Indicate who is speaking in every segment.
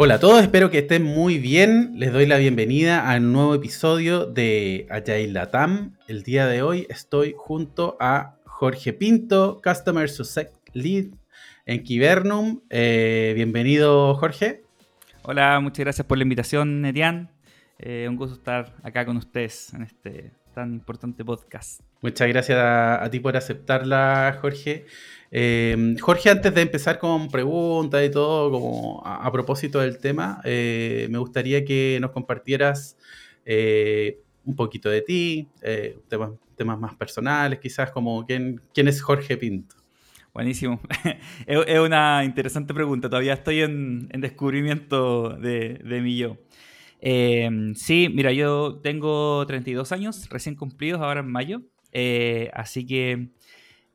Speaker 1: Hola a todos, espero que estén muy bien. Les doy la bienvenida a un nuevo episodio de Agile Latam. El día de hoy estoy junto a Jorge Pinto, Customer Success Lead en Kibernum. Eh, bienvenido, Jorge.
Speaker 2: Hola, muchas gracias por la invitación, Nerian. Eh, un gusto estar acá con ustedes en este tan importante podcast.
Speaker 1: Muchas gracias a ti por aceptarla, Jorge. Eh, Jorge, antes de empezar con preguntas y todo, como a, propósito del tema, eh, me gustaría que nos compartieras eh, un poquito de ti, temas, temas, más personales, quizás como quién, quién es Jorge Pinto.
Speaker 2: Buenísimo. es una interesante pregunta. Todavía estoy en, descubrimiento de, de mi yo. Sí, mira, yo tengo 32 años, recién cumplidos ahora en mayo. así que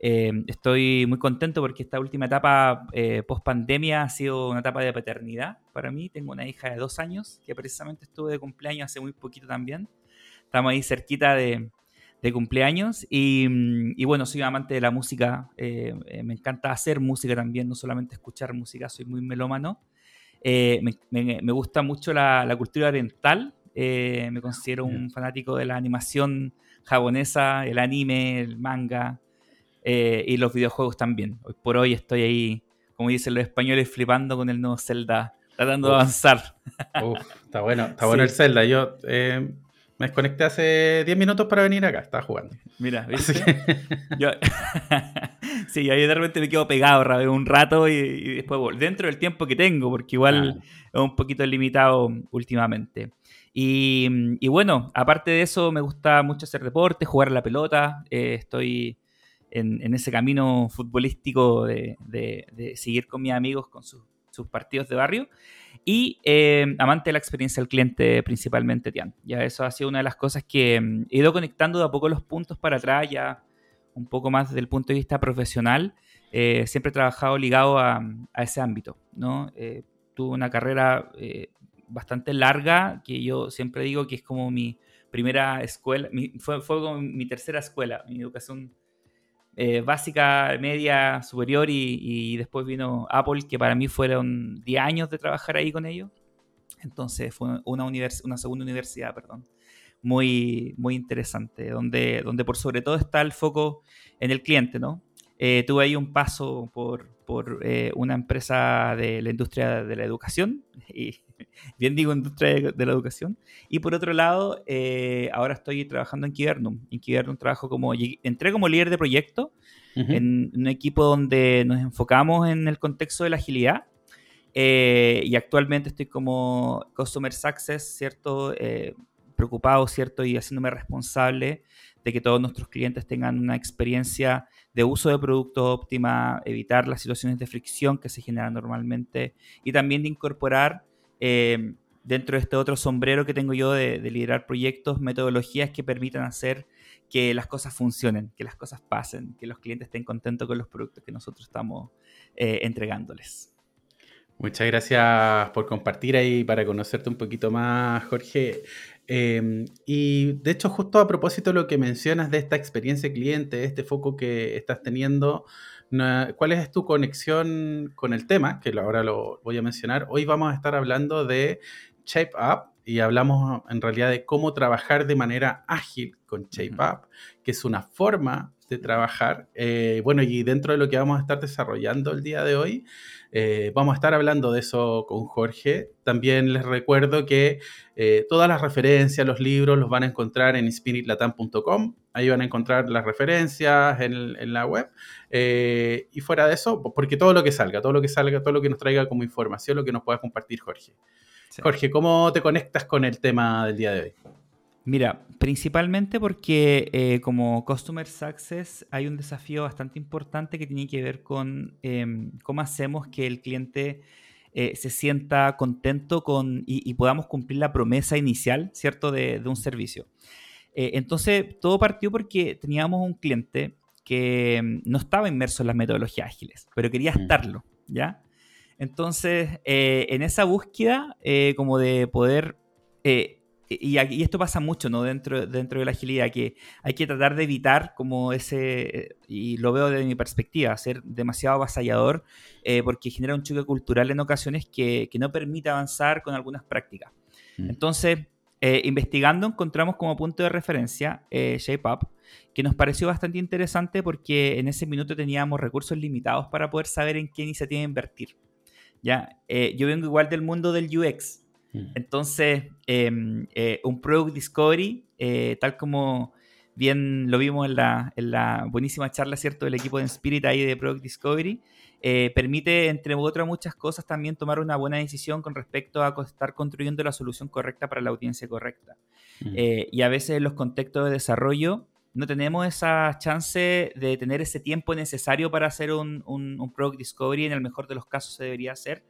Speaker 2: Em, estoy muy contento porque esta última etapa eh, post pandemia ha sido una etapa de paternidad para mí. Tengo una hija de dos años que precisamente estuve de cumpleaños hace muy poquito también. Estamos ahí cerquita de, cumpleaños y, mm, y, bueno, soy amante de la música. Eh, eh, me encanta hacer música también, no solamente escuchar música, soy muy melómano. Eh, me, me, gusta mucho la, la cultura oriental. me considero un fanático de la animación japonesa, el anime, el manga. Eh, y los videojuegos también. Hoy por hoy estoy ahí, como dicen los españoles, flipando con el nuevo Zelda, tratando de avanzar.
Speaker 1: está bueno, está bueno el Zelda. Yo eh, me desconecté hace 10 minutos para venir acá, estaba jugando.
Speaker 2: Mira, ¿viste? yo... sí, ahí de repente me quedo pegado un rato y, después dentro del tiempo que tengo, porque igual es un poquito limitado últimamente. Y, y, bueno, aparte de eso, me gusta mucho hacer deporte, jugar a la pelota. Eh, estoy en, ese camino futbolístico de, seguir con mis amigos, con sus, partidos de barrio. Y eh, amante de la experiencia del cliente principalmente, Tian. Ya eso ha sido una de las cosas que mm, he ido conectando de a poco los puntos para atrás, ya un poco más desde el punto de vista profesional. Eh, siempre he trabajado ligado a, ese ámbito, ¿no? Eh, tuve una carrera bastante larga, que yo siempre digo que es como mi primera escuela, fue, fue como mi tercera escuela, mi educación eh, básica, media, superior y, después vino Apple, que para mí fueron 10 años de trabajar ahí con ellos. Entonces fue una, una segunda universidad, perdón, muy, muy interesante, donde, donde por sobre todo está el foco en el cliente, ¿no? Eh, tuve ahí un paso por, por eh, una empresa de la industria de la educación, y bien digo industria de, la educación, y por otro lado, eh, ahora estoy trabajando en Kibernum. En Kibernum trabajo como, entré como líder de proyecto en un equipo donde nos enfocamos en el contexto de la agilidad, y actualmente estoy como Customer Success, ¿cierto? Preocupado, ¿cierto? Y haciéndome responsable de que todos nuestros clientes tengan una experiencia de uso de producto óptima, evitar las situaciones de fricción que se generan normalmente y también de incorporar eh, dentro de este otro sombrero que tengo yo de, liderar proyectos, metodologías que permitan hacer que las cosas funcionen, que las cosas pasen, que los clientes estén contentos con los productos que nosotros estamos eh, entregándoles.
Speaker 1: Muchas gracias por compartir ahí para conocerte un poquito más, Jorge. Em, y de hecho, justo a propósito de lo que mencionas de esta experiencia cliente, este foco que estás teniendo, ¿cuál es tu conexión con el tema? Que ahora lo voy a mencionar. Hoy vamos a estar hablando de Shape Up y hablamos en realidad de cómo trabajar de manera ágil con Shape Up, que es una forma de trabajar. Eh, bueno, y dentro de lo que vamos a estar desarrollando el día de hoy, eh, vamos a estar hablando de eso con Jorge. También les recuerdo que eh, todas las referencias, los libros, los van a encontrar en spiritlatam.com. Ahí van a encontrar las referencias en, la web. Eh, y fuera de eso, porque todo lo que salga, todo lo que salga, todo lo que nos traiga como información, lo que nos pueda compartir Jorge. Jorge, ¿cómo te conectas con el tema del día de hoy?
Speaker 2: Mira, principalmente porque eh, como Customer Success hay un desafío bastante importante que tiene que ver con em, cómo hacemos que el cliente eh, se sienta contento con, y, podamos cumplir la promesa inicial, ¿cierto?, de, un servicio. Eh, entonces, todo partió porque teníamos un cliente que em, no estaba inmerso en las metodologías ágiles, pero quería mm. estarlo, ¿ya? Entonces, en esa búsqueda como de poder y, esto pasa mucho ¿no? dentro, dentro de la agilidad, que hay que tratar de evitar como ese, y lo veo desde mi perspectiva, ser demasiado avasallador eh, porque genera un choque cultural en ocasiones que, que no permite avanzar con algunas prácticas. Mm. Entonces, eh, investigando encontramos como punto de referencia eh, ShapeUp, que nos pareció bastante interesante porque en ese minuto teníamos recursos limitados para poder saber en qué iniciativa invertir. ¿ya? yo vengo igual del mundo del UX. Entonces, em, eh, un Product Discovery, eh, tal como bien lo vimos en la, buenísima charla, ¿cierto?, del equipo de Spirit ahí de Product Discovery, eh, permite, entre otras muchas cosas, también tomar una buena decisión con respecto a estar construyendo la solución correcta para la audiencia correcta. Mm. y a veces en los contextos de desarrollo no tenemos esa chance de tener ese tiempo necesario para hacer un, un Product Discovery, en el mejor de los casos se debería hacer.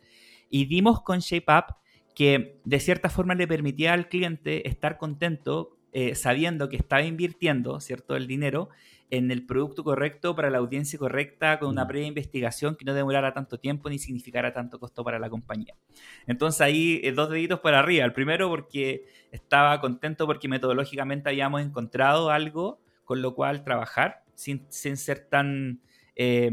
Speaker 2: Y dimos con ShapeUp que de cierta forma le permitía al cliente estar contento eh, sabiendo que estaba invirtiendo, ¿cierto?, el dinero en el producto correcto para la audiencia correcta, con una mm. previa investigación que no demorara tanto tiempo ni significara tanto costo para la compañía. Entonces ahí eh, dos deditos para arriba. El primero porque estaba contento porque metodológicamente habíamos encontrado algo con lo cual trabajar sin, ser tan eh,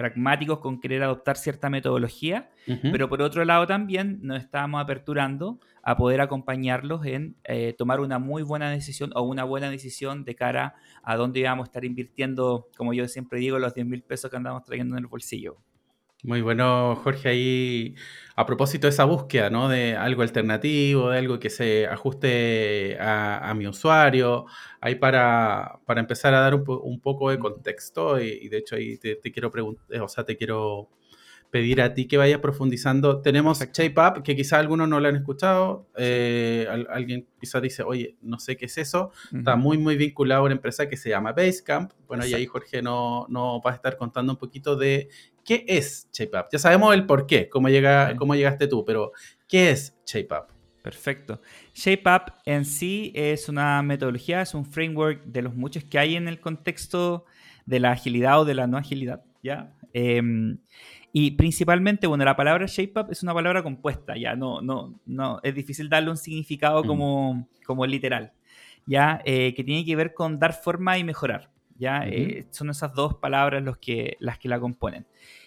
Speaker 2: pragmáticos con querer adoptar cierta metodología, pero por otro lado también nos estábamos aperturando a poder acompañarlos en eh, tomar una muy buena decisión o una buena decisión de cara a dónde íbamos a estar invirtiendo, como yo siempre digo, los 10 mil pesos que andamos trayendo en el bolsillo.
Speaker 1: Muy bueno, Jorge, ahí a propósito de esa búsqueda, ¿no? De algo alternativo, de algo que se ajuste a, mi usuario, ahí para, para, empezar a dar un, poco de contexto y, de hecho ahí te, te quiero preguntar, o sea, te quiero pedir a ti que vayas profundizando. Tenemos ShapeUp, que quizá algunos no lo han escuchado. Eh, alguien quizá dice, oye, no sé qué es eso. Está muy, muy vinculado a una empresa que se llama Basecamp. Bueno, y ahí Jorge no, no va a estar contando un poquito de qué es ShapeUp. Ya sabemos el por qué, cómo, llega, cómo llegaste tú, pero ¿qué es ShapeUp?
Speaker 2: Perfecto. ShapeUp en sí es una metodología, es un framework de los muchos que hay en el contexto de la agilidad o de la no agilidad. ¿ya? Em, y principalmente, bueno, la palabra shape up es una palabra compuesta, ya no, no, no, es difícil darle un significado mm. como, como literal, ya, eh, que tiene que ver con dar forma y mejorar, ya, eh, son esas dos palabras los que, las que la componen.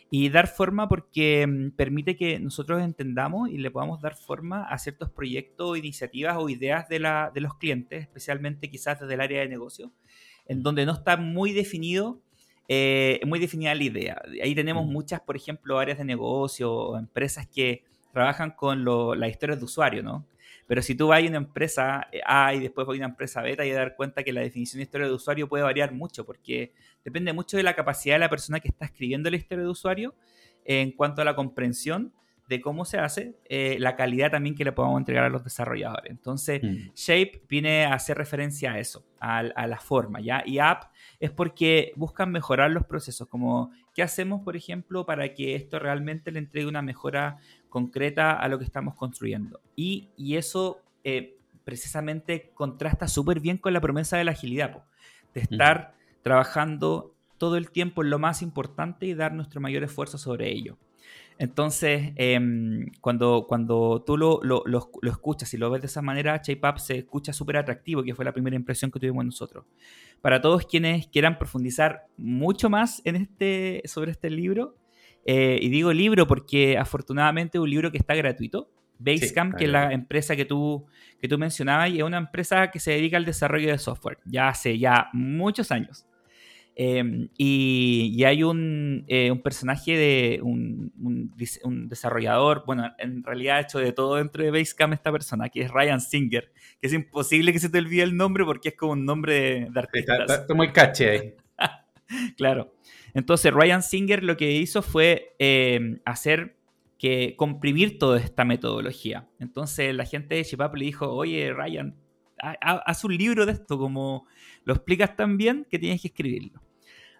Speaker 2: Y dar forma porque mm, permite que nosotros entendamos y le podamos dar forma a ciertos proyectos, iniciativas o ideas de, la, de los clientes, especialmente quizás desde el área de negocio, en donde no está muy definido eh, muy definida la idea. Ahí tenemos mm. muchas, por ejemplo, áreas de negocio empresas que trabajan con las historias de usuario, ¿no? Pero si tú vas a una empresa A y después vas a una empresa y te dar cuenta que la definición de historia de usuario puede variar mucho porque depende mucho de la capacidad de la persona que está escribiendo la historia de usuario en cuanto a la comprensión de cómo se hace, eh, la calidad también que le podamos entregar a los desarrolladores. Entonces, mm. Shape viene a hacer referencia a eso, a, la forma, ¿ya? Y App es porque buscan mejorar los procesos, como qué hacemos, por ejemplo, para que esto realmente le entregue una mejora concreta a lo que estamos construyendo. Y, eso eh, precisamente contrasta súper bien con la promesa de la agilidad, de estar trabajando todo el tiempo en lo más importante y dar nuestro mayor esfuerzo sobre ello. Entonces, em, cuando, cuando tú lo, lo, lo, escuchas y lo ves de esa manera, ShapeUp se escucha súper atractivo, que fue la primera impresión que tuvimos nosotros. Para todos quienes quieran profundizar mucho más en este, sobre este libro, eh, y digo libro porque afortunadamente es un libro que está gratuito. Basecamp, que es la empresa que tú, que tú mencionabas, y es una empresa que se dedica al desarrollo de software, ya hace ya muchos años. Em, y, hay un, eh, un, personaje de un, un, desarrollador, bueno, en realidad ha hecho de todo dentro de Basecamp esta persona, que es Ryan Singer, que es imposible que se te olvide el nombre porque es como un nombre de, artista.
Speaker 1: Está, muy caché ahí.
Speaker 2: claro. Entonces Ryan Singer lo que hizo fue em, hacer que comprimir toda esta metodología. Entonces la gente de Chipap le dijo, oye Ryan, haz un libro de esto, como lo explicas tan bien que tienes que escribirlo.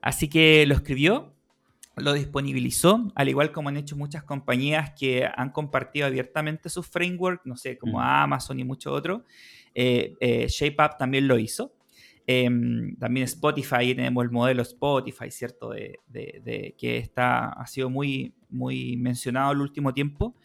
Speaker 2: Así que lo escribió, lo disponibilizó, al igual como han hecho muchas compañías que han compartido abiertamente su framework, no sé, como mm. Amazon y muchos otros. Eh, eh, ShapeUp también lo hizo. Em, también Spotify, tenemos el modelo Spotify, ¿cierto? De, que está, ha sido muy, muy mencionado el último tiempo.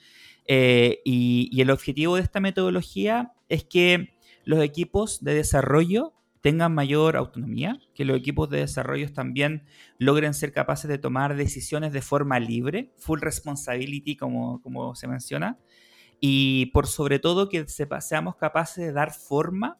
Speaker 2: Eh, y, el objetivo de esta metodología es que los equipos de desarrollo tengan mayor autonomía, que los equipos de desarrollo también logren ser capaces de tomar decisiones de forma libre, full responsibility como, como se menciona, y por sobre todo que seamos capaces de dar forma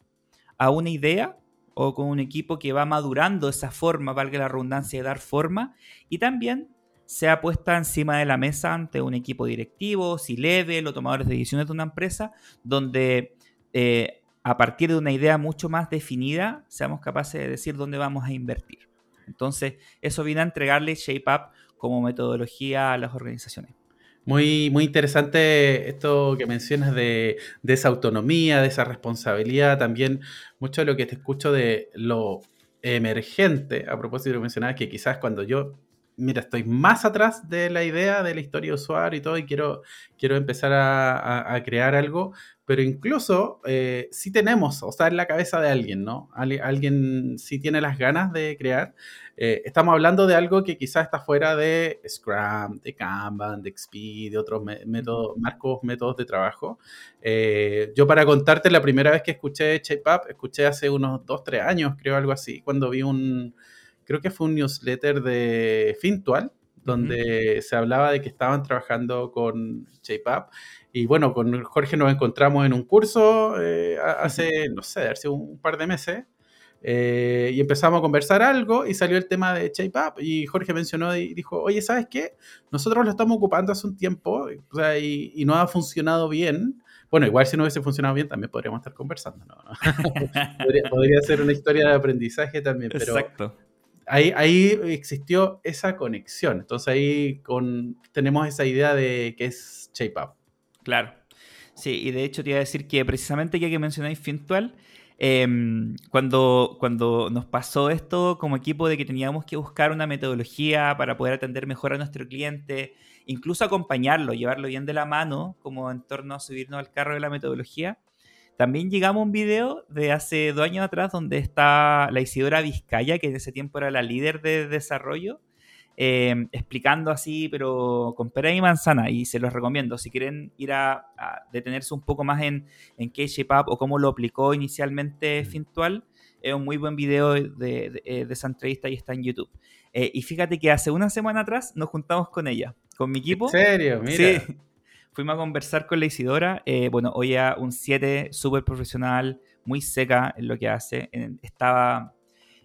Speaker 2: a una idea o con un equipo que va madurando esa forma, valga la redundancia, de dar forma, y también sea puesta encima de la mesa ante un equipo directivo, C-level o tomadores de decisiones de una empresa, donde eh, a partir de una idea mucho más definida, seamos capaces de decir dónde vamos a invertir. Entonces, eso viene a entregarle ShapeUp como metodología a las organizaciones.
Speaker 1: Muy, muy interesante esto que mencionas de, esa autonomía, de esa responsabilidad. También mucho de lo que te escucho de lo emergente, a propósito de lo que mencionabas, que quizás cuando yo mira, estoy más atrás de la idea de la historia de usuario y todo, y quiero, quiero empezar a, crear algo, pero incluso eh, si tenemos, o sea, en la cabeza de alguien, ¿no? alguien sí tiene las ganas de crear. Eh, estamos hablando de algo que quizás está fuera de Scrum, de Kanban, de XP, de otros métodos, marcos, métodos de trabajo. Eh, yo para contarte, la primera vez que escuché ShapeUp, escuché hace unos 2, 3 años, creo algo así, cuando vi un creo que fue un newsletter de Fintual, donde se hablaba de que estaban trabajando con JPAP. Y bueno, con Jorge nos encontramos en un curso eh, hace, no sé, hace un par de meses. Eh, y empezamos a conversar algo y salió el tema de JPAP y Jorge mencionó y dijo, oye, ¿sabes qué? Nosotros lo estamos ocupando hace un tiempo y, no ha funcionado bien. Bueno, igual si no hubiese funcionado bien también podríamos estar conversando. ¿no? podría, podría, ser una historia de aprendizaje también, pero, Exacto ahí, existió esa conexión. Entonces ahí con, tenemos esa idea de que es ShapeUp.
Speaker 2: Claro. Sí, y de hecho te iba a decir que precisamente ya que mencionáis Fintual, em, cuando, cuando nos pasó esto como equipo de que teníamos que buscar una metodología para poder atender mejor a nuestro cliente, incluso acompañarlo, llevarlo bien de la mano, como en torno a subirnos al carro de la metodología, también llegamos a un video de hace dos años atrás donde está la Isidora Vizcaya, que en ese tiempo era la líder de desarrollo, em, explicando así, pero con pera y manzana, y se los recomiendo. Si quieren ir a, detenerse un poco más en, en qué ShapeUp o cómo lo aplicó inicialmente Fintual, es un muy buen video de, de, eh, esa entrevista y está en YouTube. Eh, y fíjate que hace una semana atrás nos juntamos con ella, con mi equipo.
Speaker 1: ¿En serio? Mira. Sí
Speaker 2: fuimos a conversar con la Isidora. Eh, bueno, hoy a un 7 súper profesional, muy seca en lo que hace. estaba.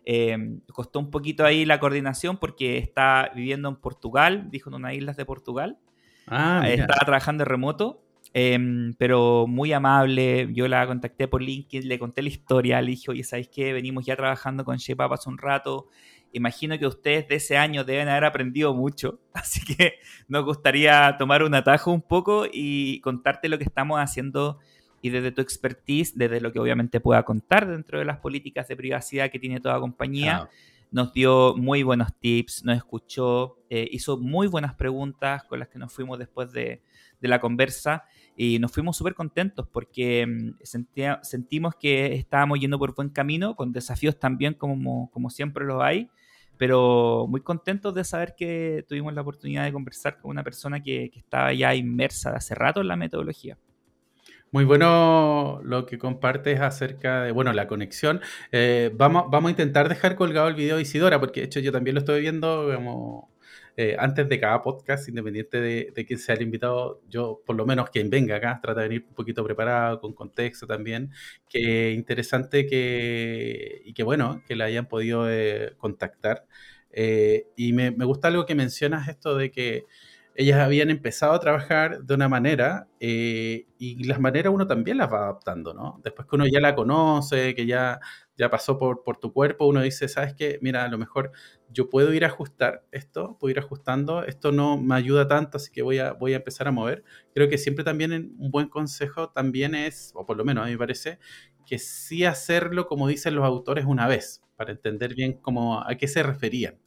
Speaker 2: Eh, costó un poquito ahí la coordinación porque está viviendo en Portugal, dijo en unas islas de Portugal. Ah, estaba trabajando en remoto, em, pero muy amable. Yo la contacté por LinkedIn, le conté la historia, le dije, oye, ¿sabéis qué? Venimos ya trabajando con Shepa hace un rato imagino que ustedes de ese año deben haber aprendido mucho, así que nos gustaría tomar un atajo un poco y contarte lo que estamos haciendo y desde tu expertise, desde lo que obviamente pueda contar dentro de las políticas de privacidad que tiene toda compañía. Nos dio muy buenos tips, nos escuchó, eh, hizo muy buenas preguntas con las que nos fuimos después de, la conversa y nos fuimos súper contentos porque mm, sentimos que estábamos yendo por buen camino, con desafíos también como, como siempre los hay, pero muy contentos de saber que tuvimos la oportunidad de conversar con una persona que, estaba ya inmersa de hace rato en la metodología.
Speaker 1: Muy bueno lo que compartes acerca de, bueno, la conexión. Eh, vamos, vamos a intentar dejar colgado el video de Isidora, porque de hecho yo también lo estoy viendo como eh, antes de cada podcast, independiente de, de quién sea el invitado, yo, por lo menos quien venga acá, trata de venir un poquito preparado, con contexto también. Que interesante que, y que bueno, que la hayan podido eh, contactar. Y me, me, gusta algo que mencionas, esto de que ellas habían empezado a trabajar de una manera y las maneras uno también las va adaptando, ¿no? Después que uno ya la conoce, que ya ya pasó por, por tu cuerpo, uno dice, ¿sabes qué? Mira, a lo mejor yo puedo ir a ajustar esto, puedo ir ajustando, esto no me ayuda tanto, así que voy a, voy a empezar a mover. Creo que siempre también un buen consejo también es, o por lo menos a mí me parece, que sí hacerlo como dicen los autores una vez, para entender bien cómo, a qué se referían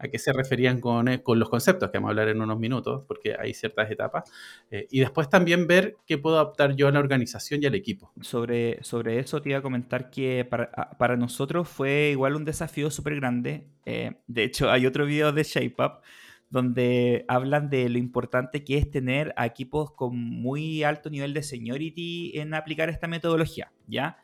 Speaker 1: a qué se referían con, eh, con, los conceptos, que vamos a hablar en unos minutos, porque hay ciertas etapas. Eh, y después también ver qué puedo adaptar yo a la organización y al equipo.
Speaker 2: Sobre, sobre eso te iba a comentar que para, para nosotros fue igual un desafío súper grande. Eh, de hecho, hay otro video de ShapeUp donde hablan de lo importante que es tener a equipos con muy alto nivel de seniority en aplicar esta metodología, ¿ya?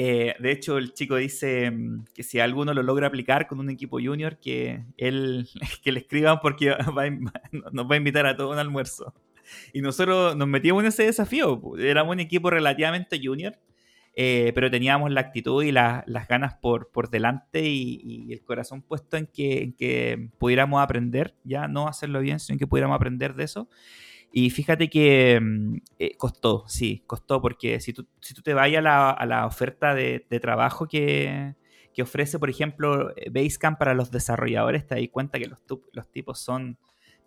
Speaker 2: Eh, de hecho, el chico dice mm, que si alguno lo logra aplicar con un equipo junior, que él que le escriban porque nos va a invitar a todo un almuerzo. Y nosotros nos metimos en ese desafío. Éramos un equipo relativamente junior, eh, pero teníamos la actitud y las ganas por, por delante y, el corazón puesto en que, en que pudiéramos aprender, ya no hacerlo bien, sino que pudiéramos aprender de eso. Y fíjate que mm, eh, costó, sí, costó, porque si tú, si tú te vayas a la, a la oferta de, de trabajo que, que, ofrece, por ejemplo, eh, Basecamp para los desarrolladores, te das cuenta que los, los tipos son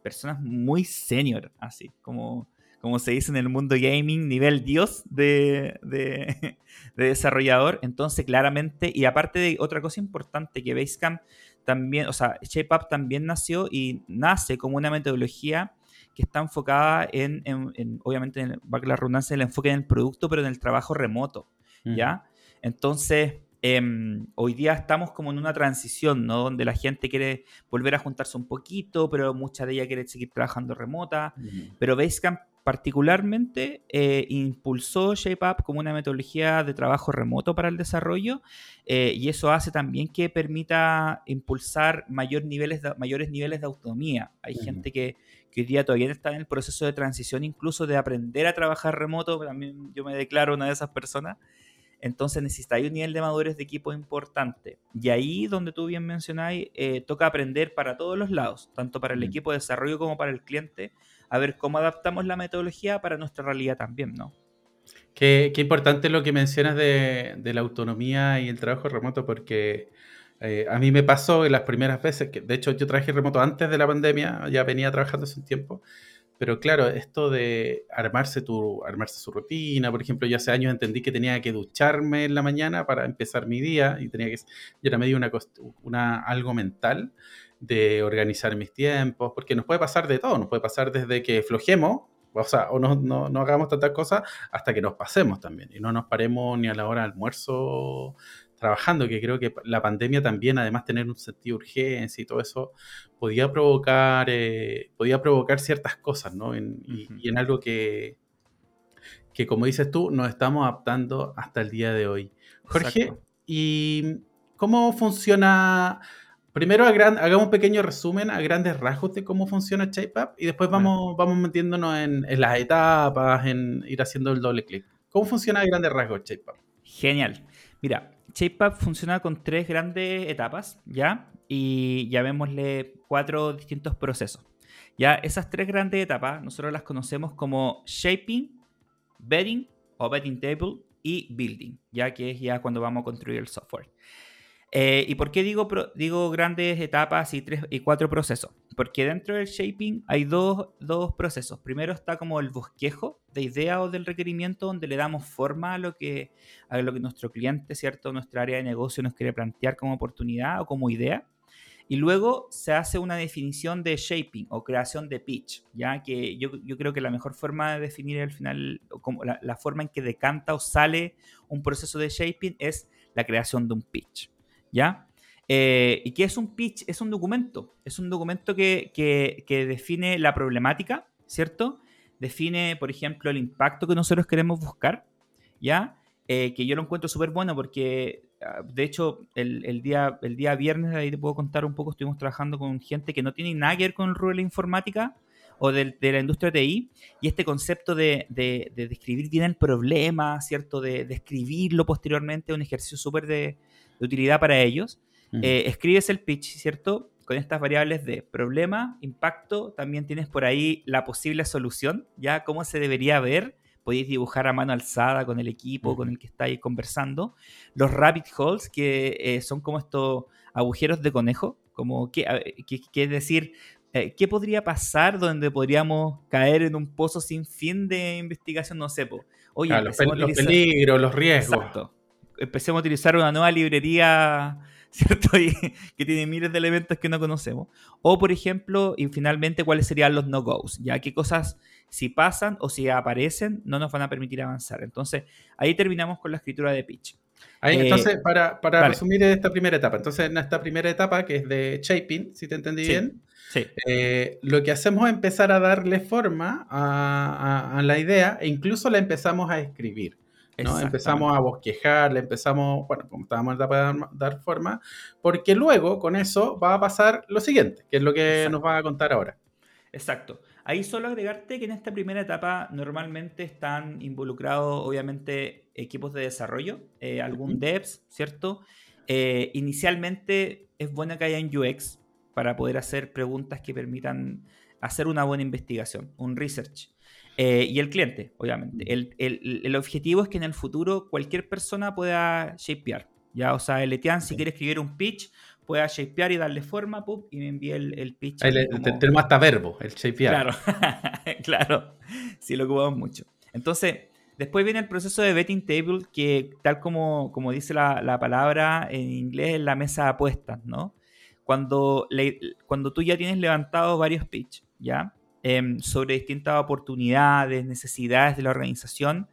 Speaker 2: personas muy senior, así, como, como se dice en el mundo gaming, nivel dios de, de, de desarrollador. Entonces, claramente, y aparte de otra cosa importante, que Basecamp también, o sea, ShapeUp también nació y nace como una metodología que está enfocada en, obviamente, en, va la redundancia, el enfoque en el producto, pero en el trabajo remoto, ¿ya? Entonces, em, hoy día estamos como en una transición, ¿no? Donde la gente quiere volver a juntarse un poquito, pero mucha de ella quiere seguir trabajando remota, pero Basecamp particularmente eh, impulsó ShapeUp como una metodología de trabajo remoto para el desarrollo eh, y eso hace también que permita impulsar mayor niveles mayores niveles de autonomía. Hay gente que, que, hoy día todavía está en el proceso de transición incluso de aprender a trabajar remoto, también yo me declaro una de esas personas. Entonces necesitáis un nivel de madurez de equipo importante. Y ahí donde tú bien mencionáis, eh, toca aprender para todos los lados, tanto para el equipo de desarrollo como para el cliente, a ver cómo adaptamos la metodología para nuestra realidad también, ¿no?
Speaker 1: Qué, importante lo que mencionas de, la autonomía y el trabajo remoto, porque eh, a mí me pasó en las primeras veces, que de hecho yo trabajé remoto antes de la pandemia, ya venía trabajando hace un tiempo, pero claro, esto de armarse, tu, armarse su rutina, por ejemplo, yo hace años entendí que tenía que ducharme en la mañana para empezar mi día y tenía que, yo era medio una, una algo mental de organizar mis tiempos, porque nos puede pasar de todo, nos puede pasar desde que flojemos, o sea, o no, no, no hagamos tantas cosas, hasta que nos pasemos también, y no nos paremos ni a la hora de almuerzo trabajando, que creo que la pandemia también, además tener un sentido de urgencia y todo eso, podía provocar, eh, podía provocar ciertas cosas, ¿no? y, en algo que, que, como dices tú, nos estamos adaptando hasta el día de hoy. Jorge, ¿y cómo funciona Primero hagamos un pequeño resumen a grandes rasgos de cómo funciona ShapeUp y después vamos, vamos metiéndonos en, las etapas, en ir haciendo el doble clic. ¿Cómo funciona a grandes rasgos ShapeUp?
Speaker 2: Genial. Mira, ShapeUp funciona con tres grandes etapas, ¿ya? Y llamémosle cuatro distintos procesos. Ya, esas tres grandes etapas nosotros las conocemos como shaping, bedding o bedding table y building, ya que es ya cuando vamos a construir el software. Eh, ¿Y por qué digo, digo grandes etapas y, tres, y cuatro procesos? Porque dentro del shaping hay dos, dos, procesos. Primero está como el bosquejo de idea o del requerimiento, donde le damos forma a lo que, a lo que nuestro cliente, ¿cierto? Nuestra área de negocio nos quiere plantear como oportunidad o como idea. Y luego se hace una definición de shaping o creación de pitch, ya que yo, yo creo que la mejor forma de definir al final, como la, la forma en que decanta o sale un proceso de shaping es la creación de un pitch. ¿Ya? Eh, ¿Y qué es un pitch? Es un documento. Es un documento que, define la problemática, ¿cierto? Define, por ejemplo, el impacto que nosotros queremos buscar, ¿ya? Eh, que yo lo encuentro súper bueno porque, ah, de hecho, el, día, el día viernes, ahí te puedo contar un poco, estuvimos trabajando con gente que no tiene nada que ver con el rubro de la informática o de, la industria TI, y este concepto de, describir bien el problema, ¿cierto? De describirlo posteriormente, un ejercicio súper de, de utilidad para ellos. Eh, escribes el pitch, ¿cierto? Con estas variables de problema, impacto, también tienes por ahí la posible solución, ya cómo se debería ver. Podéis dibujar a mano alzada con el equipo con el que estáis conversando. Los rabbit holes, que eh, son como estos agujeros de conejo, como que, es decir, eh, ¿qué podría pasar donde podríamos caer en un pozo sin fin de investigación? No sé,
Speaker 1: Oye, los, peligros, los riesgos.
Speaker 2: Exacto empecemos a utilizar una nueva librería, ¿cierto? que tiene miles de elementos que no conocemos. O, por ejemplo, y finalmente, cuáles serían los no-goes, ya qué cosas, si pasan o si aparecen, no nos van a permitir avanzar. Entonces, ahí terminamos con la escritura de pitch.
Speaker 1: Ahí, eh, entonces, para, para resumir esta primera etapa, entonces en esta primera etapa, que es de shaping, si te entendí bien, eh, lo que hacemos es empezar a darle forma a, la idea e incluso la empezamos a escribir. ¿No? Empezamos a bosquejar, le empezamos, bueno, como estábamos en la etapa de dar, forma, porque luego con eso va a pasar lo siguiente, que es lo que nos va a contar ahora.
Speaker 2: Exacto. Ahí solo agregarte que en esta primera etapa normalmente están involucrados, obviamente, equipos de desarrollo, eh, algún devs, ¿cierto? Eh, inicialmente es bueno que haya UX para poder hacer preguntas que permitan hacer una buena investigación, un research. Eh, y el cliente, obviamente. El, objetivo es que en el futuro cualquier persona pueda shapear. ¿ya? O sea, el Etienne, si quiere escribir un pitch, pueda shapear y darle forma, y me envíe el, pitch.
Speaker 1: Tenemos hasta verbo, el shapear.
Speaker 2: Claro, claro, sí lo ocupamos mucho. Entonces, después viene el proceso de betting table, que tal como, como dice la, palabra en inglés, es la mesa de apuestas, ¿no? Cuando, cuando tú ya tienes levantado varios pitch, ¿ya? Em, sobre distintas oportunidades, necesidades de la organización,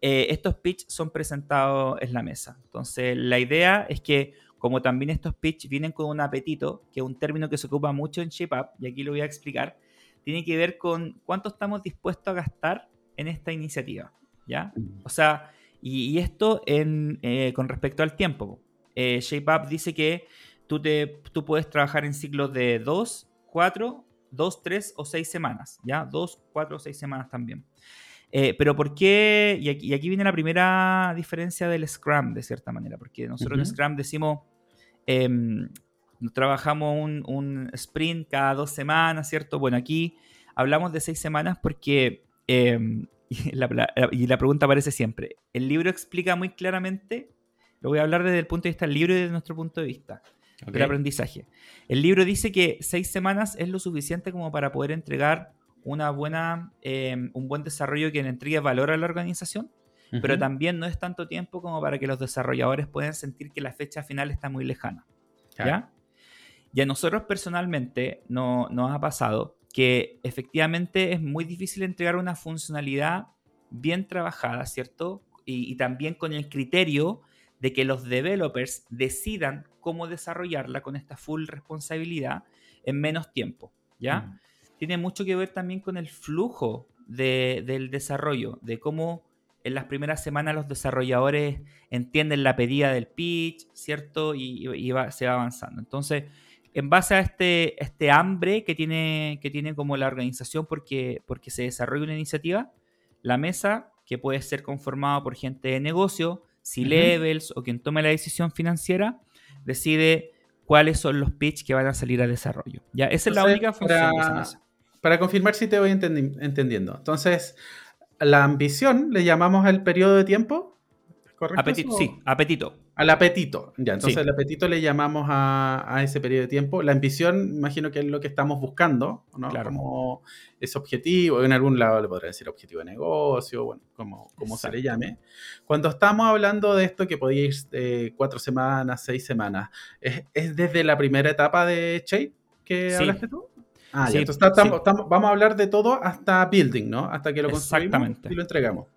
Speaker 2: eh, estos pitch son presentados en la mesa. Entonces, la idea es que como también estos pitch vienen con un apetito, que es un término que se ocupa mucho en ShapeUp, y aquí lo voy a explicar, tiene que ver con cuánto estamos dispuestos a gastar en esta iniciativa, ¿ya? O sea, y, esto eh, con respecto al tiempo. Eh, ShapeUp dice que tú, te, tú puedes trabajar en ciclos de 2, 4, 2, 3 o 6 semanas, ¿ya? 2, 4 o 6 semanas también. Eh, pero ¿por qué? Y aquí, viene la primera diferencia del Scrum, de cierta manera, porque nosotros en Scrum decimos, em, trabajamos un, sprint cada dos semanas, ¿cierto? Bueno, aquí hablamos de seis semanas porque, em, y, la, pregunta aparece siempre, el libro explica muy claramente, lo voy a hablar desde el punto de vista del libro y desde nuestro punto de vista. Del aprendizaje. El libro dice que seis semanas es lo suficiente como para poder entregar una buena, em, un buen desarrollo que le entregue valor a la organización, pero también no es tanto tiempo como para que los desarrolladores puedan sentir que la fecha final está muy lejana. ¿Ya? Y a nosotros personalmente no, nos ha pasado que efectivamente es muy difícil entregar una funcionalidad bien trabajada, ¿cierto? Y, también con el criterio de que los developers decidan cómo desarrollarla con esta full responsabilidad en menos tiempo, ¿ya? tiene mucho que ver también con el flujo del desarrollo, de cómo en las primeras semanas los desarrolladores entienden la pedida del pitch, ¿cierto? Y, se va avanzando. Entonces, en base a este, este hambre que tiene, que tiene como la organización porque, porque se desarrolla una iniciativa, la mesa, que puede ser conformada por gente de negocio, C-levels o quien tome la decisión financiera, decide cuáles son los pitch que van a salir a desarrollo. ¿Ya? Esa es la única función mesa
Speaker 1: para confirmar si te voy entendiendo. Entonces, la ambición le llamamos el periodo de tiempo.
Speaker 2: ¿Correcto? Apetito, sí, apetito.
Speaker 1: Al apetito, ya. Entonces, el apetito le llamamos a, ese periodo de tiempo. La ambición, imagino que es lo que estamos buscando, ¿no? Claro. Como ese objetivo, en algún lado le podría decir objetivo de negocio, bueno, como, como se le llame. Cuando estamos hablando de esto que podía ir de cuatro semanas, seis semanas, ¿es, desde la primera etapa de Shape que hablaste tú? Ah, sí, entonces vamos a hablar de todo hasta building, ¿no? Hasta que lo construimos y lo entregamos.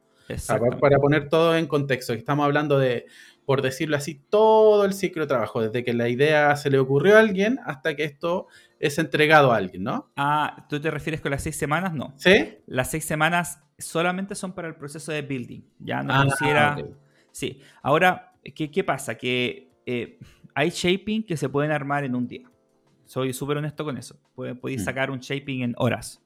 Speaker 1: Para, para, poner todo en contexto, estamos hablando de, por decirlo así, todo el ciclo de trabajo, desde que la idea se le ocurrió a alguien hasta que esto es entregado a alguien, ¿no?
Speaker 2: Ah, ¿tú te refieres con las seis semanas? No.
Speaker 1: ¿Sí?
Speaker 2: Las seis semanas solamente son para el proceso de building. Ya no ah, considera. Sí. Ahora, ¿qué, qué pasa? Que eh, hay shaping que se pueden armar en un día. Soy súper honesto con eso. Podéis mm. sacar un shaping en horas.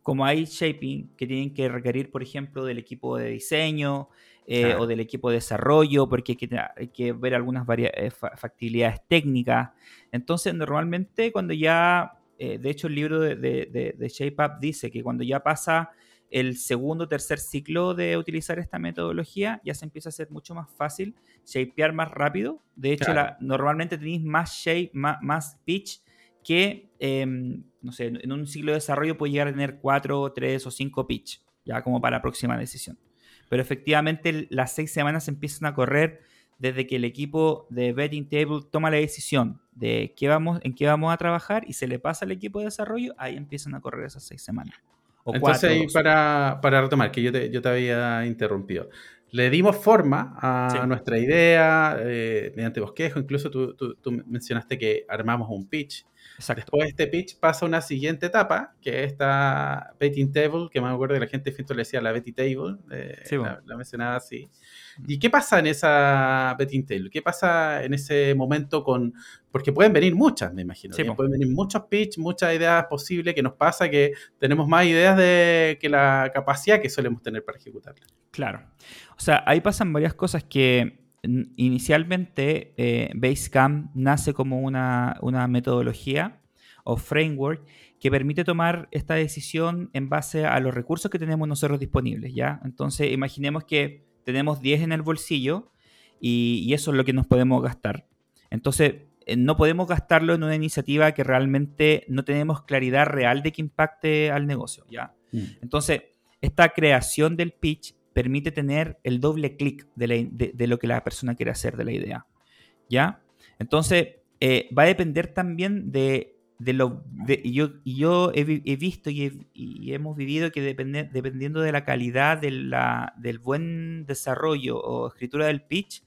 Speaker 2: Como hay shaping que tienen que requerir, por ejemplo, del equipo de diseño eh, o del equipo de desarrollo, porque hay que, ver algunas eh, factibilidades técnicas. Entonces, normalmente cuando ya, eh, de hecho el libro de, de, de, ShapeUp dice que cuando ya pasa el segundo o tercer ciclo de utilizar esta metodología, ya se empieza a hacer mucho más fácil shapear más rápido. De hecho, normalmente tenéis más shape, más, más pitch que, em, no sé, en un ciclo de desarrollo puede llegar a tener cuatro, tres o cinco pitch, ya como para la próxima decisión. Pero efectivamente las seis semanas empiezan a correr desde que el equipo de Betting Table toma la decisión de qué vamos, en qué vamos a trabajar y se le pasa al equipo de desarrollo, ahí empiezan a correr esas seis semanas.
Speaker 1: Entonces, para, para, retomar, que yo te, yo te había interrumpido. le dimos forma a nuestra idea eh, mediante bosquejo. Incluso tú, tú, mencionaste que armamos un pitch. Después este pitch pasa una siguiente etapa, que es esta betting table, que me acuerdo que la gente de le decía la betting table, eh, la, mencionaba así. ¿Y qué pasa en esa betting table? ¿Qué pasa en ese momento con...? Porque pueden venir muchas, me imagino. pueden venir muchos pitch, muchas ideas posibles, que nos pasa que tenemos más ideas de que la capacidad que solemos tener para ejecutarlas.
Speaker 2: Claro. O sea, ahí pasan varias cosas que inicialmente eh, Basecamp nace como una, metodología o framework que permite tomar esta decisión en base a los recursos que tenemos nosotros disponibles, ¿ya? Entonces, imaginemos que tenemos 10 en el bolsillo y, eso es lo que nos podemos gastar. Entonces, eh, no podemos gastarlo en una iniciativa que realmente no tenemos claridad real de que impacte al negocio, ¿ya? Mm. Entonces, esta creación del pitch permite tener el doble clic de, lo que la persona quiere hacer de la idea. ¿Ya? Entonces, eh, va a depender también de, lo... y yo, yo he, visto y, hemos vivido que dependiendo de la calidad del buen desarrollo o escritura del pitch,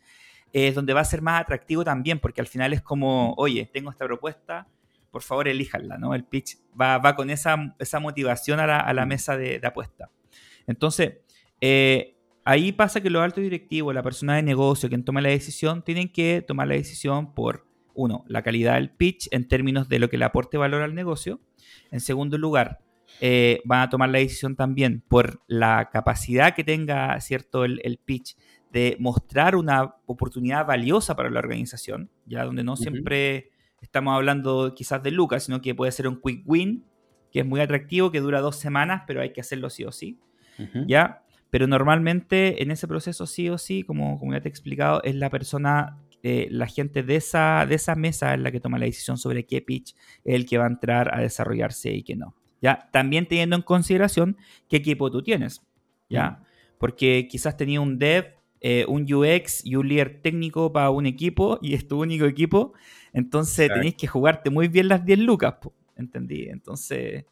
Speaker 2: es donde va a ser más atractivo también, porque al final es como, oye, tengo esta propuesta, por favor elíjanla, ¿no? El pitch va, va con esa, esa motivación a la, a la mesa de, de apuesta. Entonces, eh, ahí pasa que los altos directivos, la persona de negocio, quien toma la decisión, tienen que tomar la decisión por, uno, la calidad del pitch en términos de lo que le aporte valor al negocio. En segundo lugar, eh, van a tomar la decisión también por la capacidad que tenga cierto el, pitch de mostrar una oportunidad valiosa para la organización, ya donde no siempre estamos hablando quizás de lucas, sino que puede ser un quick win, que es muy atractivo, que dura dos semanas, pero hay que hacerlo sí o sí. ¿Ya? Pero normalmente en ese proceso sí o sí, como, como ya te he explicado, es la persona, eh, la gente de esa, de esa mesa es la que toma la decisión sobre qué pitch es el que va a entrar a desarrollarse y qué no. ¿ya? También teniendo en consideración qué equipo tú tienes, ¿ya? Mm. Porque quizás tenía un dev, eh, un UX y un líder técnico para un equipo y es tu único equipo, entonces tenéis que jugarte muy bien las 10 lucas, ¿entendí? Entonces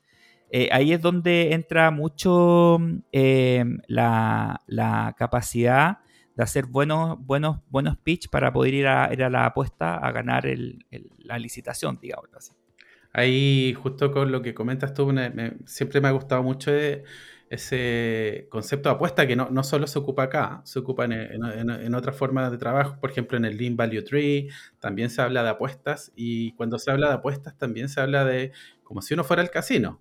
Speaker 2: eh, ahí es donde entra mucho eh, la, capacidad de hacer buenos, buenos, buenos pitch para poder ir a, ir a la apuesta a ganar la licitación, digamos así.
Speaker 1: Ahí, justo con lo que comentas tú, siempre me ha gustado mucho ese concepto de apuesta que no, solo se ocupa acá, se ocupa en, en, otras formas de trabajo, por ejemplo en el Lean Value Tree, también se habla de apuestas y cuando se habla de apuestas también se habla de como si uno fuera el casino.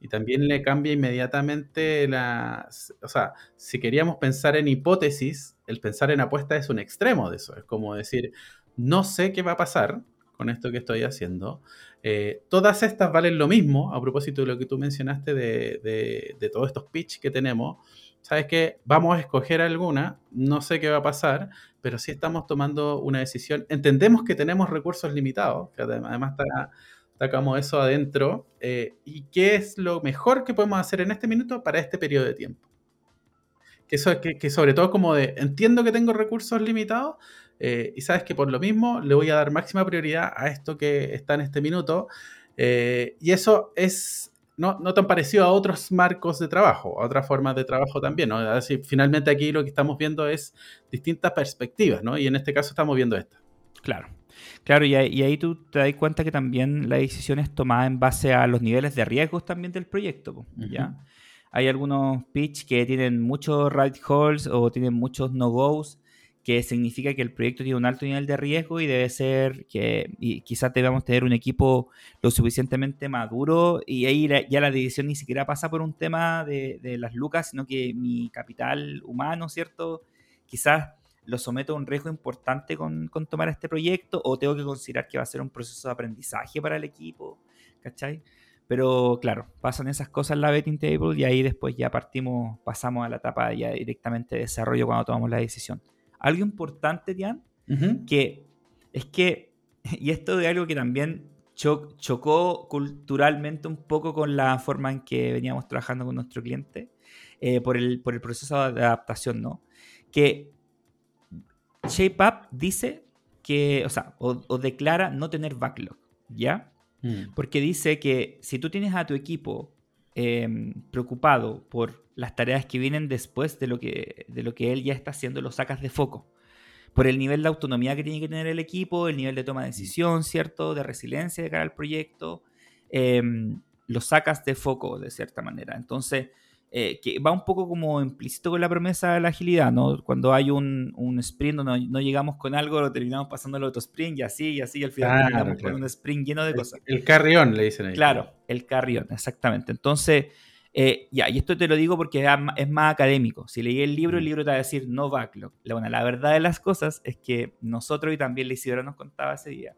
Speaker 1: Y también le cambia inmediatamente la... O sea, si queríamos pensar en hipótesis, el pensar en apuesta es un extremo de eso. Es como decir, no sé qué va a pasar con esto que estoy haciendo. Eh, todas estas valen lo mismo, a propósito de lo que tú mencionaste de, de, todos estos pitch que tenemos. ¿Sabes qué? Vamos a escoger alguna, no sé qué va a pasar, pero sí estamos tomando una decisión. Entendemos que tenemos recursos limitados, que además está sacamos eso adentro. Eh, ¿Y qué es lo mejor que podemos hacer en este minuto para este periodo de tiempo? Que, eso, que, que sobre todo como de, entiendo que tengo recursos limitados eh, y sabes que por lo mismo le voy a dar máxima prioridad a esto que está en este minuto. Eh, y eso es no, no, tan parecido a otros marcos de trabajo, a otras formas de trabajo también. ¿no? finalmente aquí lo que estamos viendo es distintas perspectivas, ¿no? Y en este caso estamos viendo esta.
Speaker 2: Claro. Claro, y ahí, tú te das cuenta que también la decisión es tomada en base a los niveles de riesgos también del proyecto, ¿ya? Hay algunos pitch que tienen muchos right holes o tienen muchos no-goes, que significa que el proyecto tiene un alto nivel de riesgo y debe ser que y quizás debamos tener un equipo lo suficientemente maduro y ahí ya la decisión ni siquiera pasa por un tema de, de las lucas, sino que mi capital humano, ¿cierto? Quizás lo someto a un riesgo importante con, tomar este proyecto o tengo que considerar que va a ser un proceso de aprendizaje para el equipo, ¿cachai? Pero claro, pasan esas cosas en la betting table y ahí después ya partimos, pasamos a la etapa ya directamente de desarrollo cuando tomamos la decisión. Algo importante, Diane, que es que, y esto es algo que también chocó culturalmente un poco con la forma en que veníamos trabajando con nuestro cliente, eh, por, el, por el proceso de adaptación, ¿no? Que ShapeUp dice que, o sea, o, declara no tener backlog, ¿ya? Mm. Porque dice que si tú tienes a tu equipo em, preocupado por las tareas que vienen después de lo que, de lo que él ya está haciendo, lo sacas de foco. Por el nivel de autonomía que tiene que tener el equipo, el nivel de toma de decisión, ¿cierto? De resiliencia de cara al proyecto, em, lo sacas de foco de cierta manera. Entonces, eh, que va un poco como implícito con la promesa de la agilidad, ¿no? Cuando hay un, un sprint donde no, llegamos con algo, lo terminamos pasando al otro sprint y así, y así, y al final terminamos con un sprint lleno de cosas.
Speaker 1: El carrión, le dicen ahí.
Speaker 2: Claro, el carrión, exactamente. Entonces, eh, ya, y esto te lo digo porque es más académico. Si leí el libro, el mm. libro te va a decir no backlog. Bueno, la verdad de las cosas es que nosotros, y también la Isidora nos contaba ese día,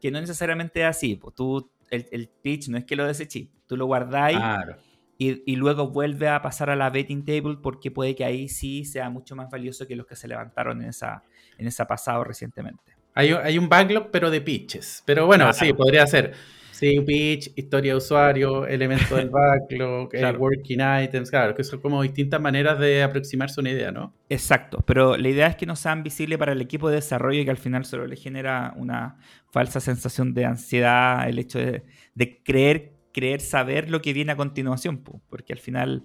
Speaker 2: que no necesariamente es así. Pues tú, el, el pitch no es que lo deseches, tú lo guardáis. Claro y, luego vuelve a pasar a la betting table porque puede que ahí sí sea mucho más valioso que los que se levantaron en esa, en esa pasado recientemente.
Speaker 1: Hay, hay un backlog, pero de pitches. Pero bueno, sí, podría ser. Sí, pitch, historia de usuario, elemento del backlog, eh, working items, claro, que son como distintas maneras de aproximarse a una idea, ¿no?
Speaker 2: Exacto, pero la idea es que no sean visibles para el equipo de desarrollo y que al final solo le genera una falsa sensación de ansiedad el hecho de, de creer creer saber lo que viene a continuación, porque al final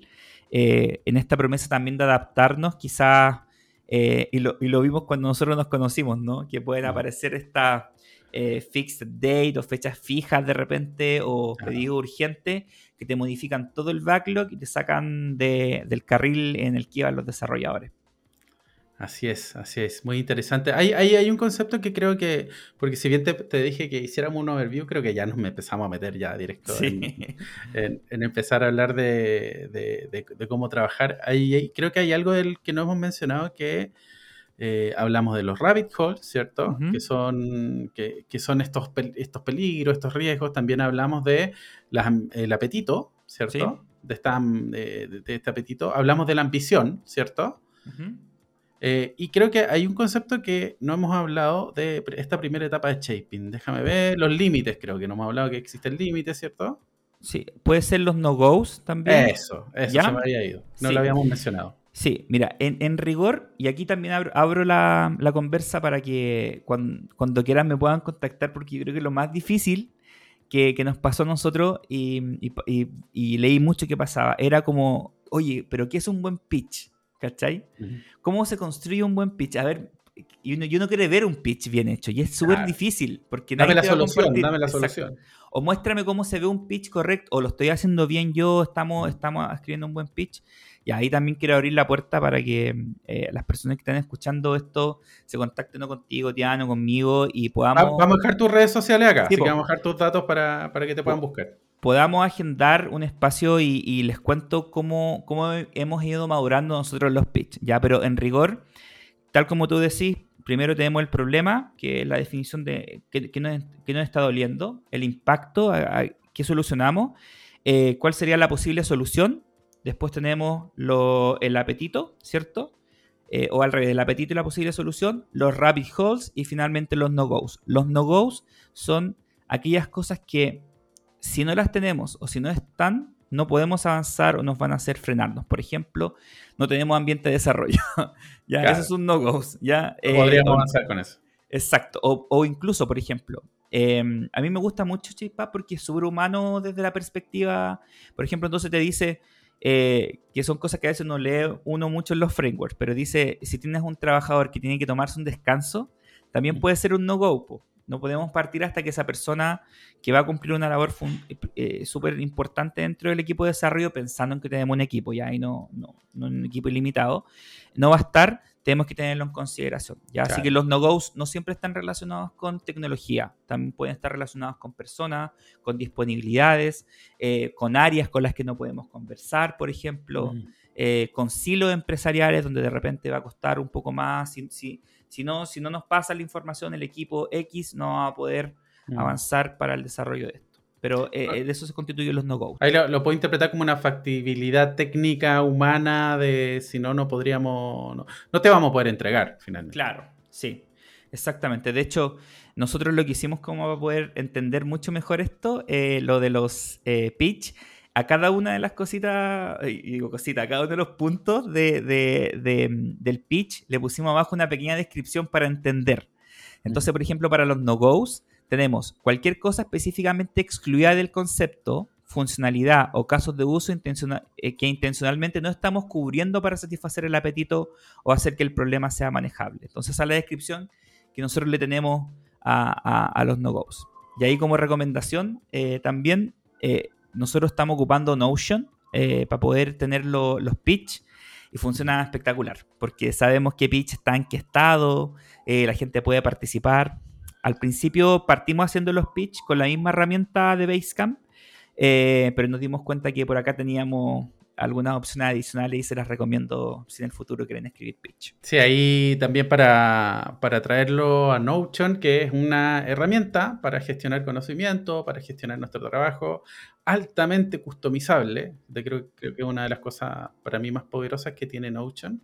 Speaker 2: eh, en esta promesa también de adaptarnos, quizás, eh, y, lo, vimos cuando nosotros nos conocimos, ¿no? Que pueden aparecer estas eh, fixed date o fechas fijas de repente o pedido urgente que te modifican todo el backlog y te sacan del carril en el que iban los desarrolladores.
Speaker 1: Así es, así es, muy interesante. Hay, hay, hay un concepto que creo que, porque si bien te, dije que hiciéramos un overview, creo que ya nos empezamos a meter ya directo en, empezar a hablar de, cómo trabajar. Hay, creo que hay algo del que no hemos mencionado que eh, hablamos de los rabbit holes, ¿cierto? Que son, que, son estos, estos peligros, estos riesgos. También hablamos de el apetito, ¿cierto? De, esta, de, este apetito. Hablamos de la ambición, ¿cierto? Eh, y creo que hay un concepto que no hemos hablado de esta primera etapa de shaping. Déjame ver los límites, creo que no hemos hablado que existe el límite, ¿cierto?
Speaker 2: Sí, puede ser los no-goes también.
Speaker 1: Eso, eso se me había ido. No lo habíamos mencionado.
Speaker 2: Sí, mira, en, rigor, y aquí también abro, la, conversa para que cuando, quieran me puedan contactar, porque yo creo que lo más difícil que, nos pasó a nosotros, y, y leí mucho que pasaba, era como, oye, pero ¿qué es un buen pitch? ¿Cachai? ¿Cómo se construye un buen pitch? A ver, y uno, no quiere ver un pitch bien hecho y es súper difícil porque
Speaker 1: dame la solución, dame la solución.
Speaker 2: O muéstrame cómo se ve un pitch correcto o lo estoy haciendo bien yo, estamos, estamos escribiendo un buen pitch. Y ahí también quiero abrir la puerta para que eh, las personas que están escuchando esto se contacten contigo, Tiano, conmigo y podamos...
Speaker 1: Vamos a dejar tus redes sociales acá, así que vamos a dejar tus datos para, para que te puedan buscar
Speaker 2: podamos agendar un espacio y, les cuento cómo, cómo, hemos ido madurando nosotros los pitch, ¿ya? Pero en rigor, tal como tú decís, primero tenemos el problema, que es la definición de qué, nos, está doliendo, el impacto, qué solucionamos, eh, cuál sería la posible solución, después tenemos el apetito, ¿cierto? Eh, o al revés, el apetito y la posible solución, los rabbit holes y finalmente los no-goes. Los no-goes son aquellas cosas que si no las tenemos o si no están, no podemos avanzar o nos van a hacer frenarnos. Por ejemplo, no tenemos ambiente de desarrollo. ya, eso es un no-go. Ya,
Speaker 1: eh, podríamos avanzar con eso.
Speaker 2: Exacto. O, incluso, por ejemplo, em, a mí me gusta mucho Chispa porque es humano desde la perspectiva. Por ejemplo, entonces te dice eh, que son cosas que a veces no lee uno mucho en los frameworks, pero dice: si tienes un trabajador que tiene que tomarse un descanso, también puede ser un no-go. No podemos partir hasta que esa persona que va a cumplir una labor eh, súper importante dentro del equipo de desarrollo, pensando en que tenemos un equipo ya y no, no, un equipo ilimitado, no va a estar, tenemos que tenerlo en consideración. ¿ya? Así que los no-goes no siempre están relacionados con tecnología, también pueden estar relacionados con personas, con disponibilidades, eh, con áreas con las que no podemos conversar, por ejemplo, mm. eh, con silos empresariales donde de repente va a costar un poco más. Si, si no, si no nos pasa la información, el equipo X no va a poder mm. avanzar para el desarrollo de esto. Pero eh, ah. eh, de eso se constituyen los no-go.
Speaker 1: Ahí lo, puedo interpretar como una factibilidad técnica humana de si no, no podríamos. No, te vamos a poder entregar finalmente.
Speaker 2: Claro, sí. Exactamente. De hecho, nosotros lo que hicimos como para poder entender mucho mejor esto, eh, lo de los pitch, a cada una de las cositas, y digo cosita, a cada uno de los puntos del pitch le pusimos abajo una pequeña descripción para entender. Entonces, por ejemplo, para los no-goes tenemos cualquier cosa específicamente excluida del concepto, funcionalidad o casos de uso eh, que intencionalmente no estamos cubriendo para satisfacer el apetito o hacer que el problema sea manejable. Entonces, a la descripción que nosotros le tenemos a, los no-gos. Y ahí como recomendación, eh, también eh, nosotros estamos ocupando Notion para poder tener los pitch y funciona espectacular, porque sabemos que pitch está en qué estado, la gente puede participar. Al principio partimos haciendo los pitch con la misma herramienta de Basecamp, eh, pero nos dimos cuenta que por acá teníamos algunas opciones adicionales y se las recomiendo si en el futuro quieren escribir pitch.
Speaker 1: Sí, ahí también para, traerlo a Notion, que es una herramienta para gestionar conocimiento, para gestionar nuestro trabajo, altamente customizable. De creo, creo que es una de las cosas para mí más poderosas que tiene Notion.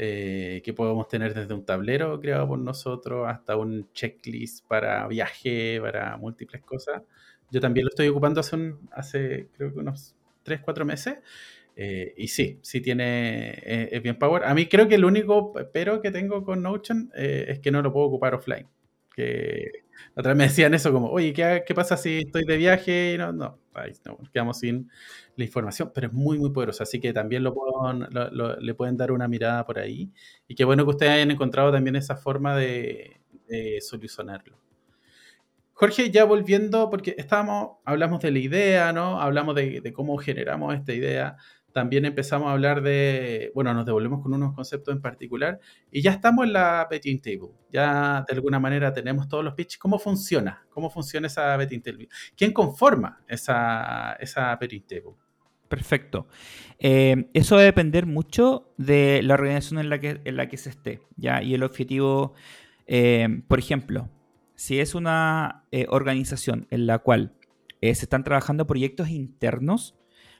Speaker 1: Eh, que podemos tener desde un tablero creado por nosotros hasta un checklist para viaje, para múltiples cosas. Yo también lo estoy ocupando hace, hace creo que unos 3, 4 meses. Eh, y sí, sí tiene, eh, es bien power. A mí creo que el único pero que tengo con Notion eh, es que no lo puedo ocupar offline. Que otra vez me decían eso como, oye, ¿qué, ¿qué, pasa si estoy de viaje? Y no, no, no, quedamos sin la información, pero es muy, muy poderoso. Así que también lo, puedo, le pueden dar una mirada por ahí. Y qué bueno que ustedes hayan encontrado también esa forma de solucionarlo. Jorge, ya volviendo, porque estábamos, hablamos de la idea, ¿no? Hablamos de, cómo generamos esta idea. También empezamos a hablar de, bueno, nos devolvemos con unos conceptos en particular y ya estamos en la betting table. Ya de alguna manera tenemos todos los pitches. ¿Cómo funciona? ¿Cómo funciona esa betting table? ¿Quién conforma esa, esa betting table?
Speaker 2: Perfecto. Eh, eso va a depender mucho de la organización en la que, en la que se esté, ¿ya? Y el objetivo, eh, por ejemplo, si es una eh, organización en la cual eh, se están trabajando proyectos internos,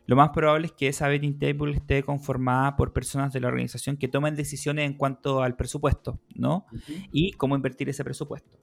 Speaker 2: lo más probable es que esa betting table esté conformada por personas de la organización que tomen decisiones en cuanto al presupuesto, ¿no? Y cómo invertir ese presupuesto.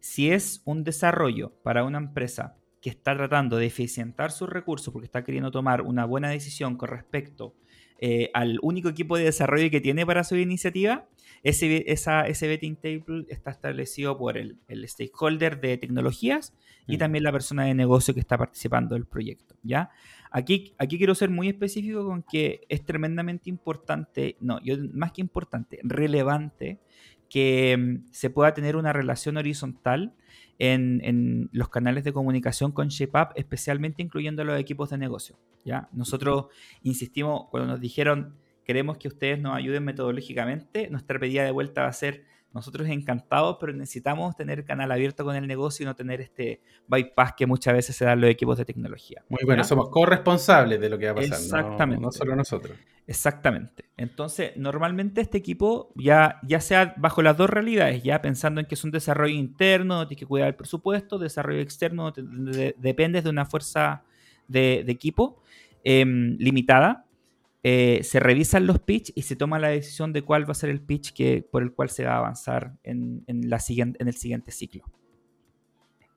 Speaker 2: Si es un desarrollo para una empresa que está tratando de eficientar sus recursos porque está queriendo tomar una buena decisión con respecto eh, al único equipo de desarrollo que tiene para su iniciativa, ese, esa, ese betting table está establecido por el, stakeholder de tecnologías y mm. también la persona de negocio que está participando del proyecto. ¿ya? Aquí, aquí quiero ser muy específico con que es tremendamente importante, no, yo, más que importante, relevante que mm, se pueda tener una relación horizontal en, en, los canales de comunicación con ShapeUp, especialmente incluyendo los equipos de negocio. ¿ya? Nosotros insistimos, cuando nos dijeron queremos que ustedes nos ayuden metodológicamente. Nuestra pedida de vuelta va a ser nosotros encantados, pero necesitamos tener canal abierto con el negocio y no tener este bypass que muchas veces se dan los equipos de tecnología.
Speaker 1: Muy bueno, somos corresponsables de lo que va a pasar.
Speaker 2: Exactamente.
Speaker 1: No, solo nosotros.
Speaker 2: Exactamente. Entonces, normalmente este equipo, ya, ya sea bajo las dos realidades, ya pensando en que es un desarrollo interno, tienes que cuidar el presupuesto, desarrollo externo, dependes de una fuerza de, equipo em, limitada, eh, se revisan los pitch y se toma la decisión de cuál va a ser el pitch que, por el cual se va a avanzar en, el siguiente ciclo.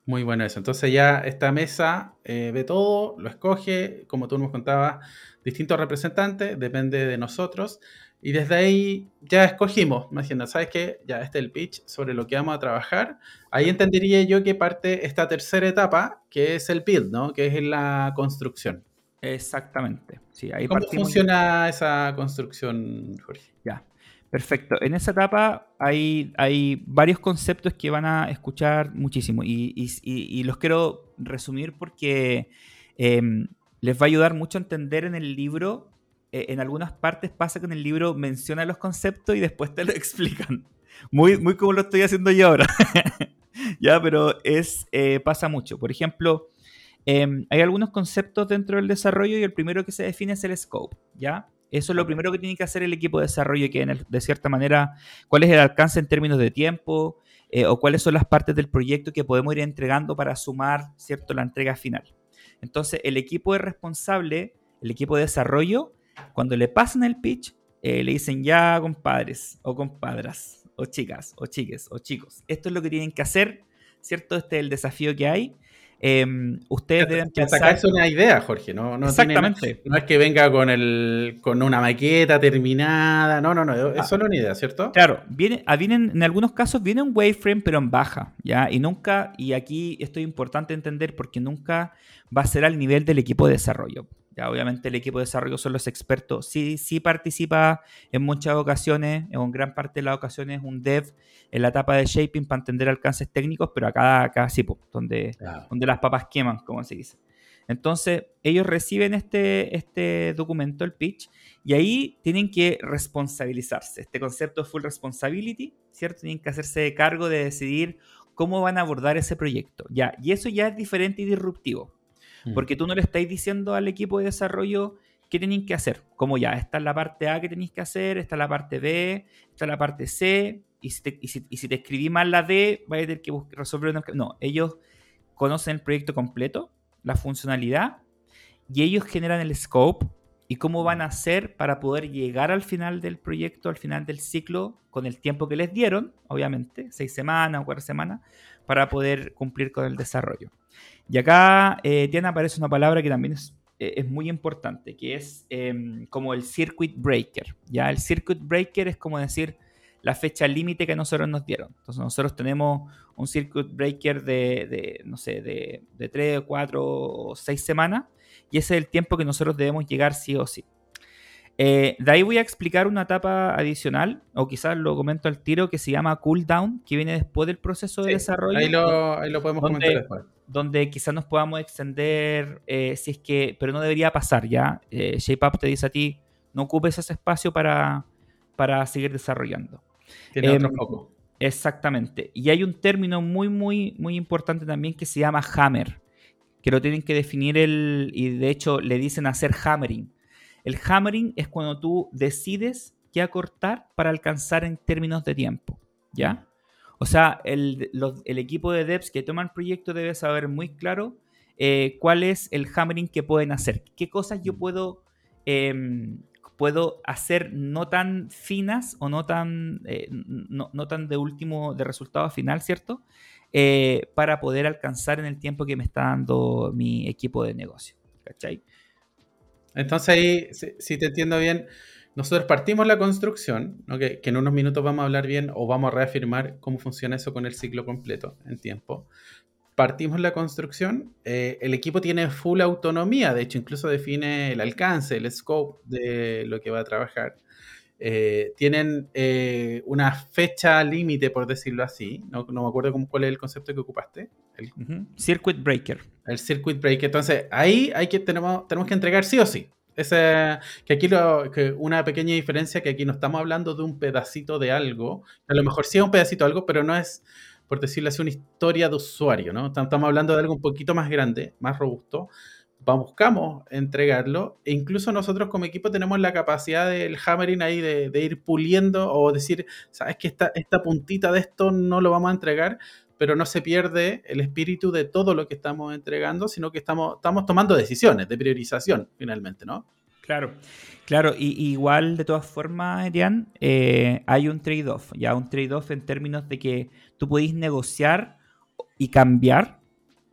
Speaker 1: Muy bueno eso. Entonces ya esta mesa eh, ve todo, lo escoge, como tú nos contabas, distintos representantes, depende de nosotros. Y desde ahí ya escogimos, imagina, ¿sabes qué? Ya este es el pitch sobre lo que vamos a trabajar. Ahí entendería yo que parte esta tercera etapa, que es el build, ¿no? Que es la construcción.
Speaker 2: Exactamente. Sí, ahí
Speaker 1: ¿Cómo funciona esa construcción, Jorge?
Speaker 2: Ya, perfecto. En esa etapa hay, hay varios conceptos que van a escuchar muchísimo y, los quiero resumir porque em, les va a ayudar mucho a entender en el libro. Eh, en algunas partes pasa que en el libro menciona los conceptos y después te lo explican. Muy, muy como lo estoy haciendo yo ahora. ya, pero es, eh, pasa mucho. Por ejemplo, Em, hay algunos conceptos dentro del desarrollo y el primero que se define es el scope, ¿ya? Eso es lo primero que tiene que hacer el equipo de desarrollo, que de cierta manera, cuál es el alcance en términos de tiempo eh, o cuáles son las partes del proyecto que podemos ir entregando para sumar, ¿cierto?, la entrega final. Entonces, el equipo es responsable, el equipo de desarrollo, cuando le pasan el pitch, eh, le dicen ya, compadres o compadras, o chicas, o chiques, o chicos, esto es lo que tienen que hacer, ¿cierto? Este es el desafío que hay em, ustedes deben
Speaker 1: pensar... es una idea, Jorge, no, no
Speaker 2: Exactamente.
Speaker 1: no es que venga con, el, con una maqueta terminada, no, no, no, es ah. solo una idea, ¿cierto?
Speaker 2: Claro, viene, ah, vienen, en algunos casos viene un wireframe pero en baja, ¿ya? Y nunca, y aquí esto es importante entender porque nunca va a ser al nivel del equipo de desarrollo. Ya, obviamente el equipo de desarrollo son los expertos. Sí, sí participa en muchas ocasiones, en gran parte de las ocasiones, un dev en la etapa de shaping para entender alcances técnicos, pero acá, acá sí, donde, donde las papas queman, como se dice. Entonces, ellos reciben este, este documento, el pitch, y ahí tienen que responsabilizarse. Este concepto de full responsibility, ¿cierto? Tienen que hacerse cargo de decidir cómo van a abordar ese proyecto. Ya, y eso ya es diferente y disruptivo. Mm. Porque tú no le estás diciendo al equipo de desarrollo qué tienen que hacer. Como ya, esta es la parte A que tenéis que hacer, esta es la parte B, esta es la parte C, y si te, y si, te escribí mal la D, vais a tener que resolver una... No, ellos conocen el proyecto completo, la funcionalidad, y ellos generan el scope y cómo van a hacer para poder llegar al final del proyecto, al final del ciclo, con el tiempo que les dieron, obviamente, seis semanas o cuatro semanas, para poder cumplir con el desarrollo. Y acá, eh, Diana, aparece una palabra que también es, eh, muy importante, que es em, como el circuit breaker. ¿ya? El circuit breaker es como decir la fecha límite que nosotros nos dieron. Entonces nosotros tenemos un circuit breaker de, de no sé, de, de 3, 4 o 6 semanas y ese es el tiempo que nosotros debemos llegar sí o sí. Eh, de ahí voy a explicar una etapa adicional, o quizás lo comento al tiro, que se llama cooldown, que viene después del proceso de desarrollo.
Speaker 1: Ahí lo, ahí lo podemos comentar después.
Speaker 2: Donde quizás nos podamos extender, eh, si es que, pero no debería pasar ya. Eh, ShapeUp te dice a ti, no ocupes ese espacio para, para seguir desarrollando.
Speaker 1: Tiene otro em, foco.
Speaker 2: Exactamente. Y hay un término muy, muy, muy importante también que se llama hammer, que lo tienen que definir el, y de hecho le dicen hacer hammering el hammering es cuando tú decides qué acortar para alcanzar en términos de tiempo, ¿ya? O sea, el, equipo de devs que toma el proyecto debe saber muy claro eh, cuál es el hammering que pueden hacer, qué cosas yo puedo, em, puedo hacer no tan finas o no tan, eh, no, tan de último, de resultado final, ¿cierto? Eh, para poder alcanzar en el tiempo que me está dando mi equipo de negocio, ¿cachai?
Speaker 1: Entonces ahí, si, te entiendo bien, nosotros partimos la construcción, que, en unos minutos vamos a hablar bien o vamos a reafirmar cómo funciona eso con el ciclo completo en tiempo. Partimos la construcción, eh, el equipo tiene full autonomía, de hecho incluso define el alcance, el scope de lo que va a trabajar. Eh, tienen eh, una fecha límite, por decirlo así. No, me acuerdo cómo, cuál es el concepto que ocupaste.
Speaker 2: El, Circuit breaker.
Speaker 1: El circuit breaker. Entonces, ahí hay que, tenemos, tenemos que entregar sí o sí. Ese, que aquí lo, que una pequeña diferencia que aquí no estamos hablando de un pedacito de algo. A lo mejor sí es un pedacito de algo, pero no es, por decirlo así, una historia de usuario. ¿no? Estamos hablando de algo un poquito más grande, más robusto buscamos entregarlo e incluso nosotros como equipo tenemos la capacidad del hammering ahí de, ir puliendo o decir, sabes que esta, esta puntita de esto no lo vamos a entregar, pero no se pierde el espíritu de todo lo que estamos entregando, sino que estamos, estamos tomando decisiones de priorización finalmente, ¿no?
Speaker 2: Claro, claro, y, igual de todas formas, Adrián, eh, hay un trade-off, ya un trade-off en términos de que tú podés negociar y cambiar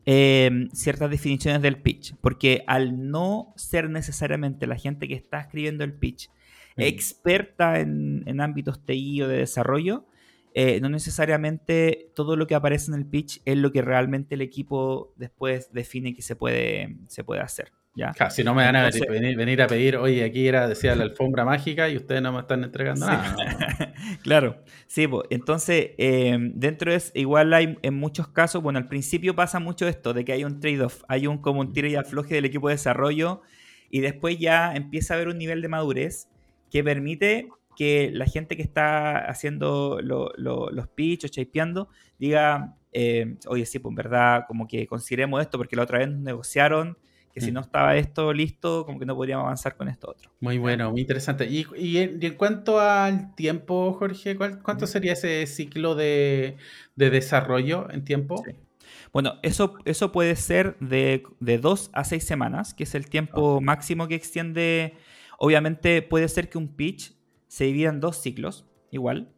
Speaker 2: Em, ciertas definiciones del pitch, porque al no ser necesariamente la gente que está escribiendo el pitch mm. experta en, en, ámbitos TI o de desarrollo, eh, no necesariamente todo lo que aparece en el pitch es lo que realmente el equipo después define que se puede, se puede hacer. ¿ya?
Speaker 1: si no me van a venir, a pedir, oye, aquí era, decía la alfombra mágica y ustedes no me están entregando nada.
Speaker 2: claro, sí, pues, entonces em, dentro es, igual hay en muchos casos, bueno, al principio pasa mucho esto, de que hay un trade-off, hay un como un tiro y afloje del equipo de desarrollo y después ya empieza a haber un nivel de madurez que permite que la gente que está haciendo los pitch o shapeando diga, eh, oye, sí, pues en verdad, como que consideremos esto porque la otra vez negociaron que si mm. no estaba esto listo, como que no podríamos avanzar con esto otro.
Speaker 1: Muy bueno, muy interesante. Y, en, cuanto al tiempo, Jorge, ¿cuánto sería ese ciclo de, desarrollo en tiempo?
Speaker 2: Bueno, eso, eso puede ser de, de, dos a seis semanas, que es el tiempo máximo que extiende. Obviamente puede ser que un pitch se divida en dos ciclos, igual,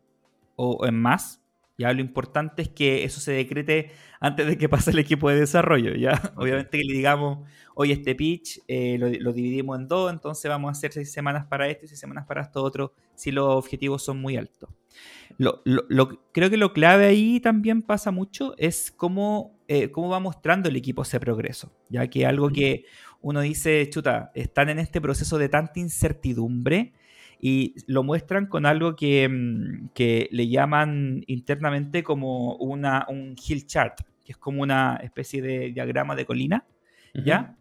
Speaker 2: o en más, Ya lo importante es que eso se decrete antes de que pase el equipo de desarrollo. Ya, obviamente que le digamos, oye, este pitch eh, lo, dividimos en dos, entonces vamos a hacer seis semanas para esto y seis semanas para esto otro, si los objetivos son muy altos. Lo, creo que lo clave ahí también pasa mucho es cómo, eh, cómo va mostrando el equipo ese progreso, ya que algo que uno dice, chuta, están en este proceso de tanta incertidumbre y lo muestran con algo que, mm, le llaman internamente como una, un hill chart, que es como una especie de diagrama de colina, ¿ya?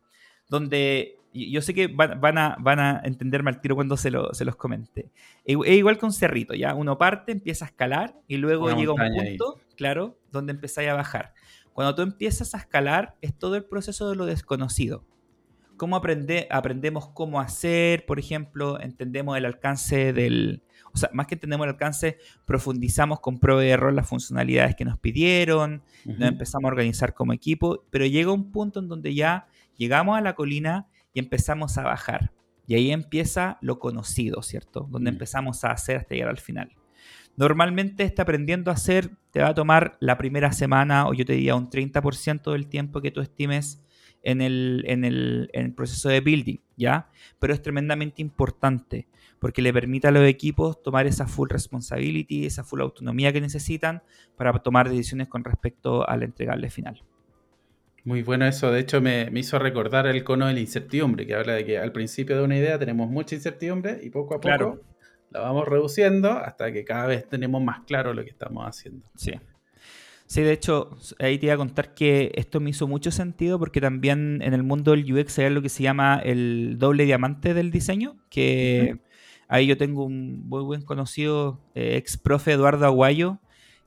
Speaker 2: Donde yo sé que van, a, van a entenderme al tiro cuando se, se los comente. Es igual con cerrito, ¿ya? Uno parte, empieza a escalar y luego llega un punto, claro, donde empezáis a bajar. Cuando tú empiezas a escalar, es todo el proceso de lo desconocido cómo aprende, aprendemos cómo hacer, por ejemplo, entendemos el alcance del, o sea, más que entendemos el alcance, profundizamos con prueba de error las funcionalidades que nos pidieron, nos empezamos a organizar como equipo, pero llega un punto en donde ya llegamos a la colina y empezamos a bajar. Y ahí empieza lo conocido, ¿cierto? Donde empezamos a hacer hasta llegar al final. Normalmente este aprendiendo a hacer te va a tomar la primera semana o yo te diría un 30% del tiempo que tú estimes en el, en el, en el proceso de building, ¿ya? Pero es tremendamente importante porque le permite a los equipos tomar esa full responsibility, esa full autonomía que necesitan para tomar decisiones con respecto al entregable final.
Speaker 1: Muy bueno eso, de hecho me, me, hizo recordar el cono de la incertidumbre, que habla de que al principio de una idea tenemos mucha incertidumbre y poco a poco la vamos reduciendo hasta que cada vez tenemos más claro lo que estamos haciendo.
Speaker 2: Sí. Sí, de hecho, ahí te iba a contar que esto me hizo mucho sentido porque también en el mundo del UX hay lo que se llama el doble diamante del diseño, que ahí yo tengo un muy buen conocido eh, ex profe Eduardo Aguayo,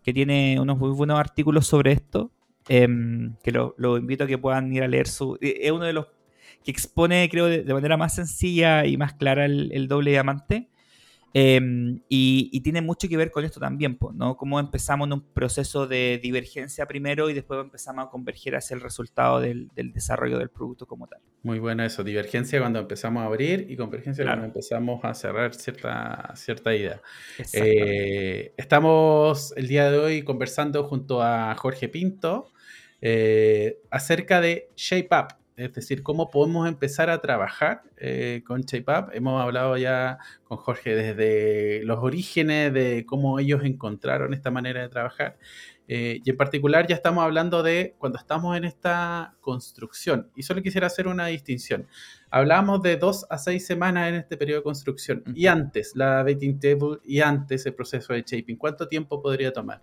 Speaker 2: que tiene unos muy buenos artículos sobre esto, em, que lo, invito a que puedan ir a leer su... Eh, es uno de los que expone, creo, de, manera más sencilla y más clara el doble diamante. Em, y, tiene mucho que ver con esto también, ¿no? Cómo empezamos en un proceso de divergencia primero y después empezamos a converger hacia el resultado del, desarrollo del producto como tal.
Speaker 1: Muy bueno eso, divergencia cuando empezamos a abrir y convergencia cuando empezamos a cerrar cierta, cierta idea. Eh, estamos el día de hoy conversando junto a Jorge Pinto eh, acerca de Shape Up. Es decir, cómo podemos empezar a trabajar eh, con ShapeUp. Hemos hablado ya con Jorge desde los orígenes de cómo ellos encontraron esta manera de trabajar. Eh, y en particular ya estamos hablando de cuando estamos en esta construcción. Y solo quisiera hacer una distinción. Hablamos de dos a seis semanas en este periodo de construcción. Y antes, la betting table y antes el proceso de shaping. ¿Cuánto tiempo podría tomar?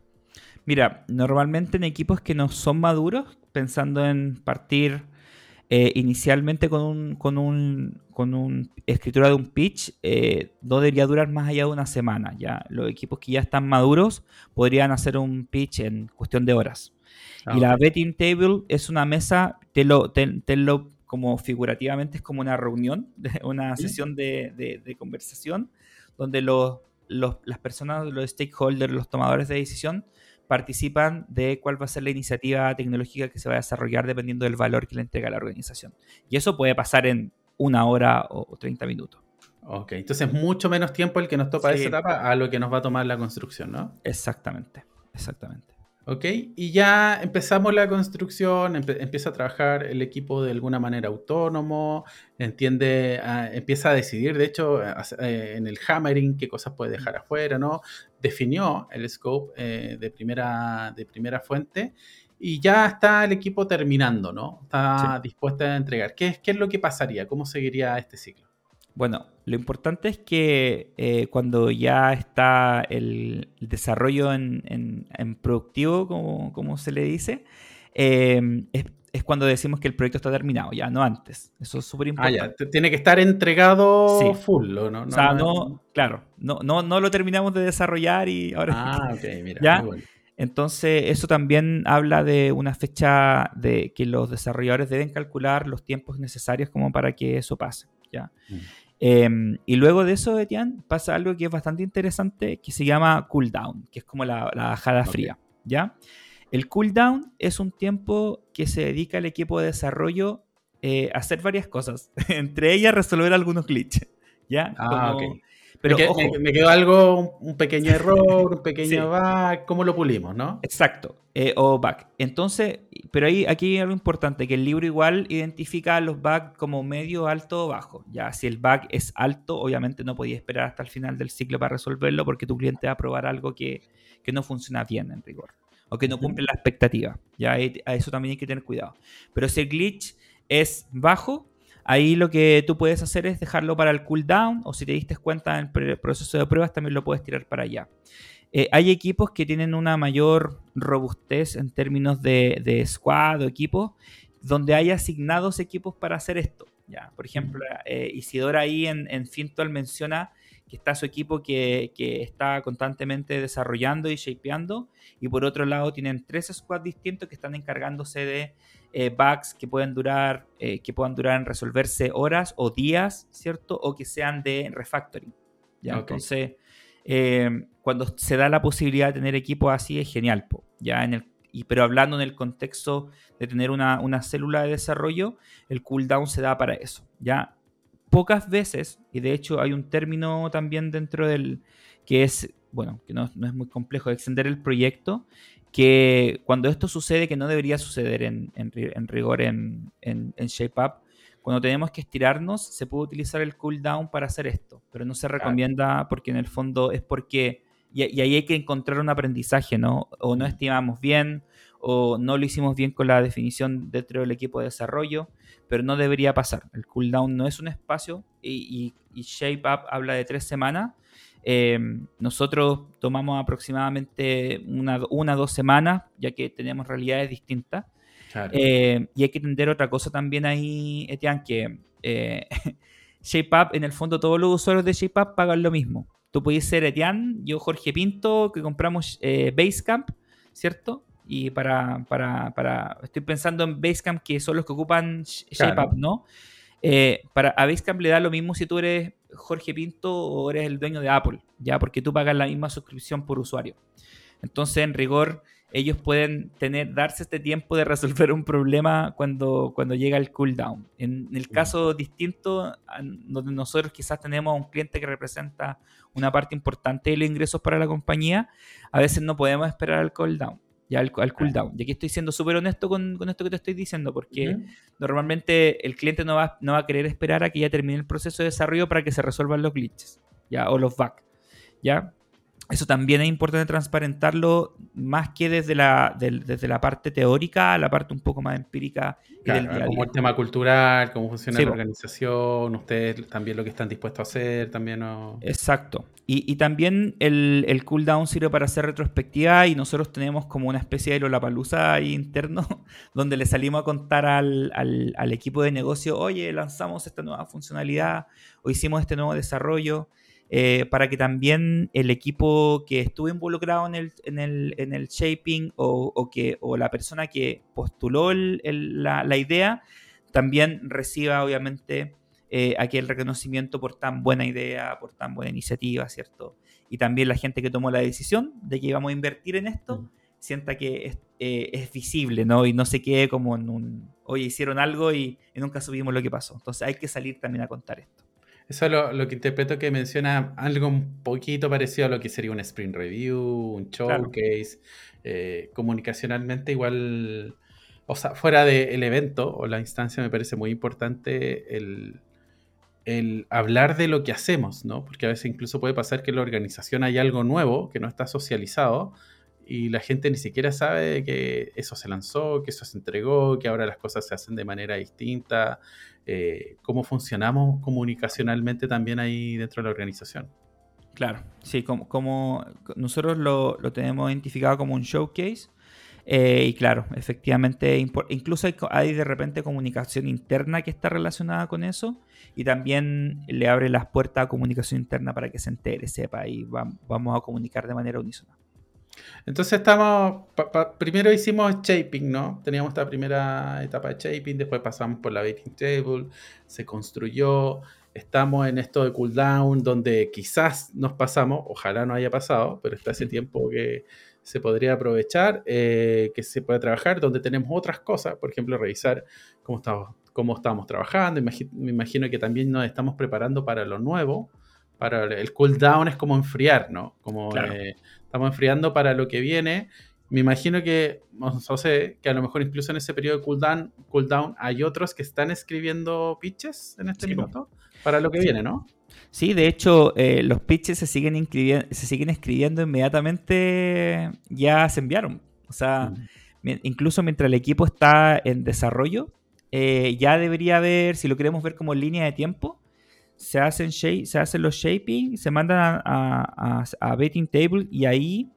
Speaker 2: Mira, normalmente en equipos que no son maduros, pensando en partir eh, inicialmente con un, con un, con un escritura de un pitch eh, no debería durar más allá de una semana. Ya los equipos que ya están maduros podrían hacer un pitch en cuestión de horas. Ah, y la betting table es una mesa, tenlo, tenlo como figurativamente es como una reunión, una sesión de, de, conversación donde los, los, las personas, los stakeholders, los tomadores de decisión participan de cuál va a ser la iniciativa tecnológica que se va a desarrollar dependiendo del valor que le entrega la organización. Y eso puede pasar en una hora o 30 minutos.
Speaker 1: Ok, entonces mucho menos tiempo el que nos topa esa etapa a lo que nos va a tomar la construcción, ¿no?
Speaker 2: Exactamente, exactamente.
Speaker 1: Ok, y ya empezamos la construcción, empieza a trabajar el equipo de alguna manera autónomo, entiende, ah, empieza a decidir, de hecho, eh, en el hammering qué cosas puede dejar afuera, ¿no? Definió el scope eh, de, primera, de primera fuente y ya está el equipo terminando, ¿no? Está dispuesto a entregar. ¿Qué, ¿Qué es lo que pasaría? ¿Cómo seguiría este ciclo?
Speaker 2: Bueno, lo importante es que eh, cuando ya está el, desarrollo en, productivo, como, se le dice, em, es, cuando decimos que el proyecto está terminado, ya no antes. Eso es súper importante. Ah,
Speaker 1: ya. Tiene que estar entregado full, ¿no?
Speaker 2: o sea, no, claro, no, no, no, lo terminamos de desarrollar y ahora...
Speaker 1: Ah, ok, mira.
Speaker 2: ¿ya? Entonces, eso también habla de una fecha de que los desarrolladores deben calcular los tiempos necesarios como para que eso pase. ¿Ya? Mm. Em, y luego de eso, Etienne, pasa algo que es bastante interesante que se llama cooldown, que es como la, bajada fría, ¿ya? El cooldown es un tiempo que se dedica al equipo de desarrollo eh, a hacer varias cosas, entre ellas resolver algunos glitches, ¿ya? Ah,
Speaker 1: Pero me, quedó algo, un pequeño error, un pequeño bug, ¿cómo lo pulimos, no?
Speaker 2: Exacto, eh, o bug. Entonces, pero ahí aquí hay algo importante, que el libro igual identifica los bugs como medio, alto o bajo. Ya, si el bug es alto, obviamente no podía esperar hasta el final del ciclo para resolverlo porque tu cliente va a probar algo que, que no funciona bien en rigor o que no cumple la expectativa. Ya, a eso también hay que tener cuidado. Pero si el glitch es bajo, Ahí lo que tú puedes hacer es dejarlo para el cooldown o si te diste cuenta en el proceso de pruebas también lo puedes tirar para allá. Eh, hay equipos que tienen una mayor robustez en términos de, squad o equipo donde hay asignados equipos para hacer esto. Ya, por ejemplo, eh, Isidora ahí en, en Fintual menciona que está su equipo que, que, está constantemente desarrollando y shapeando. Y por otro lado, tienen tres squads distintos que están encargándose de eh, bugs que pueden durar, eh, que puedan durar en resolverse horas o días, ¿cierto? O que sean de refactoring. ¿ya? Entonces, eh, cuando se da la posibilidad de tener equipos así es genial, ¿ya? En el, y, pero hablando en el contexto de tener una, una, célula de desarrollo, el cooldown se da para eso, ¿ya? Pocas veces, y de hecho hay un término también dentro del que es, bueno, que no, no es muy complejo, extender el proyecto, que cuando esto sucede, que no debería suceder en, rigor en, ShapeUp, cuando tenemos que estirarnos, se puede utilizar el cooldown para hacer esto, pero no se recomienda porque en el fondo es porque, y, ahí hay que encontrar un aprendizaje, ¿no? O no estimamos bien, o no lo hicimos bien con la definición dentro del equipo de desarrollo, pero no debería pasar. El cooldown no es un espacio y, y ShapeUp habla de tres semanas eh, nosotros tomamos aproximadamente una o dos semanas, ya que tenemos realidades distintas. Eh, y hay que entender otra cosa también ahí, Etienne, que eh, ShapeUp, en el fondo todos los usuarios de ShapeUp pagan lo mismo. Tú puedes ser Etienne, yo Jorge Pinto, que compramos Basecamp, ¿cierto? Y para, para, para, estoy pensando en Basecamp, que son los que ocupan ShapeUp, ¿no? Eh, para, a Basecamp le da lo mismo si tú eres Jorge Pinto o eres el dueño de Apple, ya porque tú pagas la misma suscripción por usuario. Entonces, en rigor, ellos pueden tener, darse este tiempo de resolver un problema cuando, cuando llega el cooldown. En, el caso distinto, donde nosotros quizás tenemos un cliente que representa una parte importante de los ingresos para la compañía, a veces no podemos esperar al cooldown ya al, cooldown. Y aquí estoy siendo súper honesto con, esto que te estoy diciendo, porque normalmente el cliente no va, no va a querer esperar a que ya termine el proceso de desarrollo para que se resuelvan los glitches, ¿ya? O los bugs, ¿ya? Eso también es importante transparentarlo más que desde la, desde la parte teórica a la parte un poco más empírica
Speaker 1: del día Como el tema cultural, cómo funciona la organización, ustedes también lo que están dispuestos a hacer, también.
Speaker 2: Exacto. Y, también el, el, cooldown sirve para hacer retrospectiva y nosotros tenemos como una especie de Lollapalooza ahí interno donde le salimos a contar al, al, al equipo de negocio, oye, lanzamos esta nueva funcionalidad o hicimos este nuevo desarrollo. Eh, para que también el equipo que estuvo involucrado en el, en el, en el shaping o, que, o la persona que postuló la, idea también reciba obviamente eh, aquel reconocimiento por tan buena idea, por tan buena iniciativa, ¿cierto? Y también la gente que tomó la decisión de que íbamos a invertir en esto, sienta que es, eh, es, visible, ¿no? Y no se quede como en un, oye, hicieron algo y, y nunca subimos lo que pasó. Entonces hay que salir también a contar esto.
Speaker 1: Eso es lo, que interpreto que menciona algo un poquito parecido a lo que sería un sprint review, un showcase. Eh, comunicacionalmente, igual, o sea, fuera del evento o la instancia, me parece muy importante el, el hablar de lo que hacemos, ¿no? Porque a veces incluso puede pasar que en la organización hay algo nuevo que no está socializado y la gente ni siquiera sabe que eso se lanzó, que eso se entregó, que ahora las cosas se hacen de manera distinta, eh, cómo funcionamos comunicacionalmente también ahí dentro de la organización.
Speaker 2: Claro, sí, como, nosotros lo, tenemos identificado como un showcase. Eh, y claro, efectivamente, incluso hay, hay, de repente comunicación interna que está relacionada con eso y también le abre las puertas a comunicación interna para que se entere, sepa y vamos a comunicar de manera unísona.
Speaker 1: Entonces estamos, primero hicimos shaping, ¿no? Teníamos esta primera etapa de shaping, después pasamos por la baking table, se construyó, estamos en esto de cooldown, donde quizás nos pasamos, ojalá no haya pasado, pero está ese tiempo que se podría aprovechar, eh, que se puede trabajar, donde tenemos otras cosas, por ejemplo, revisar cómo estamos trabajando, me imagino que también nos estamos preparando para lo nuevo, para el cooldown es como enfriar, ¿no? Como eh, estamos enfriando para lo que viene. Me imagino que, no sé, que a lo mejor incluso en ese periodo de cooldown, cooldown hay otros que están escribiendo pitches en este minuto para lo que viene, ¿no?
Speaker 2: Sí, de hecho, eh, los pitches se siguen, se siguen escribiendo inmediatamente, ya se enviaron. O sea, incluso mientras el equipo está en desarrollo, eh, ya debería haber, si lo queremos ver como línea de tiempo, se hacen, se hacen los shaping, se mandan a, a, betting table y ahí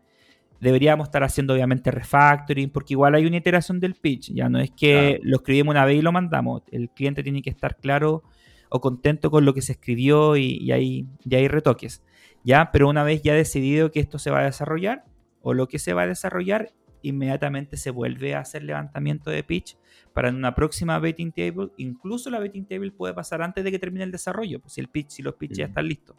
Speaker 2: deberíamos estar haciendo obviamente refactoring, porque igual hay una iteración del pitch, ya no es que lo escribimos una vez y lo mandamos, el cliente tiene que estar claro o contento con lo que se escribió y, hay, hay retoques, ya, pero una vez ya decidido que esto se va a desarrollar o lo que se va a desarrollar, inmediatamente se vuelve a hacer levantamiento de pitch para en una próxima betting table. Incluso la betting table puede pasar antes de que termine el desarrollo, pues si el pitch, si los pitches ya están listos.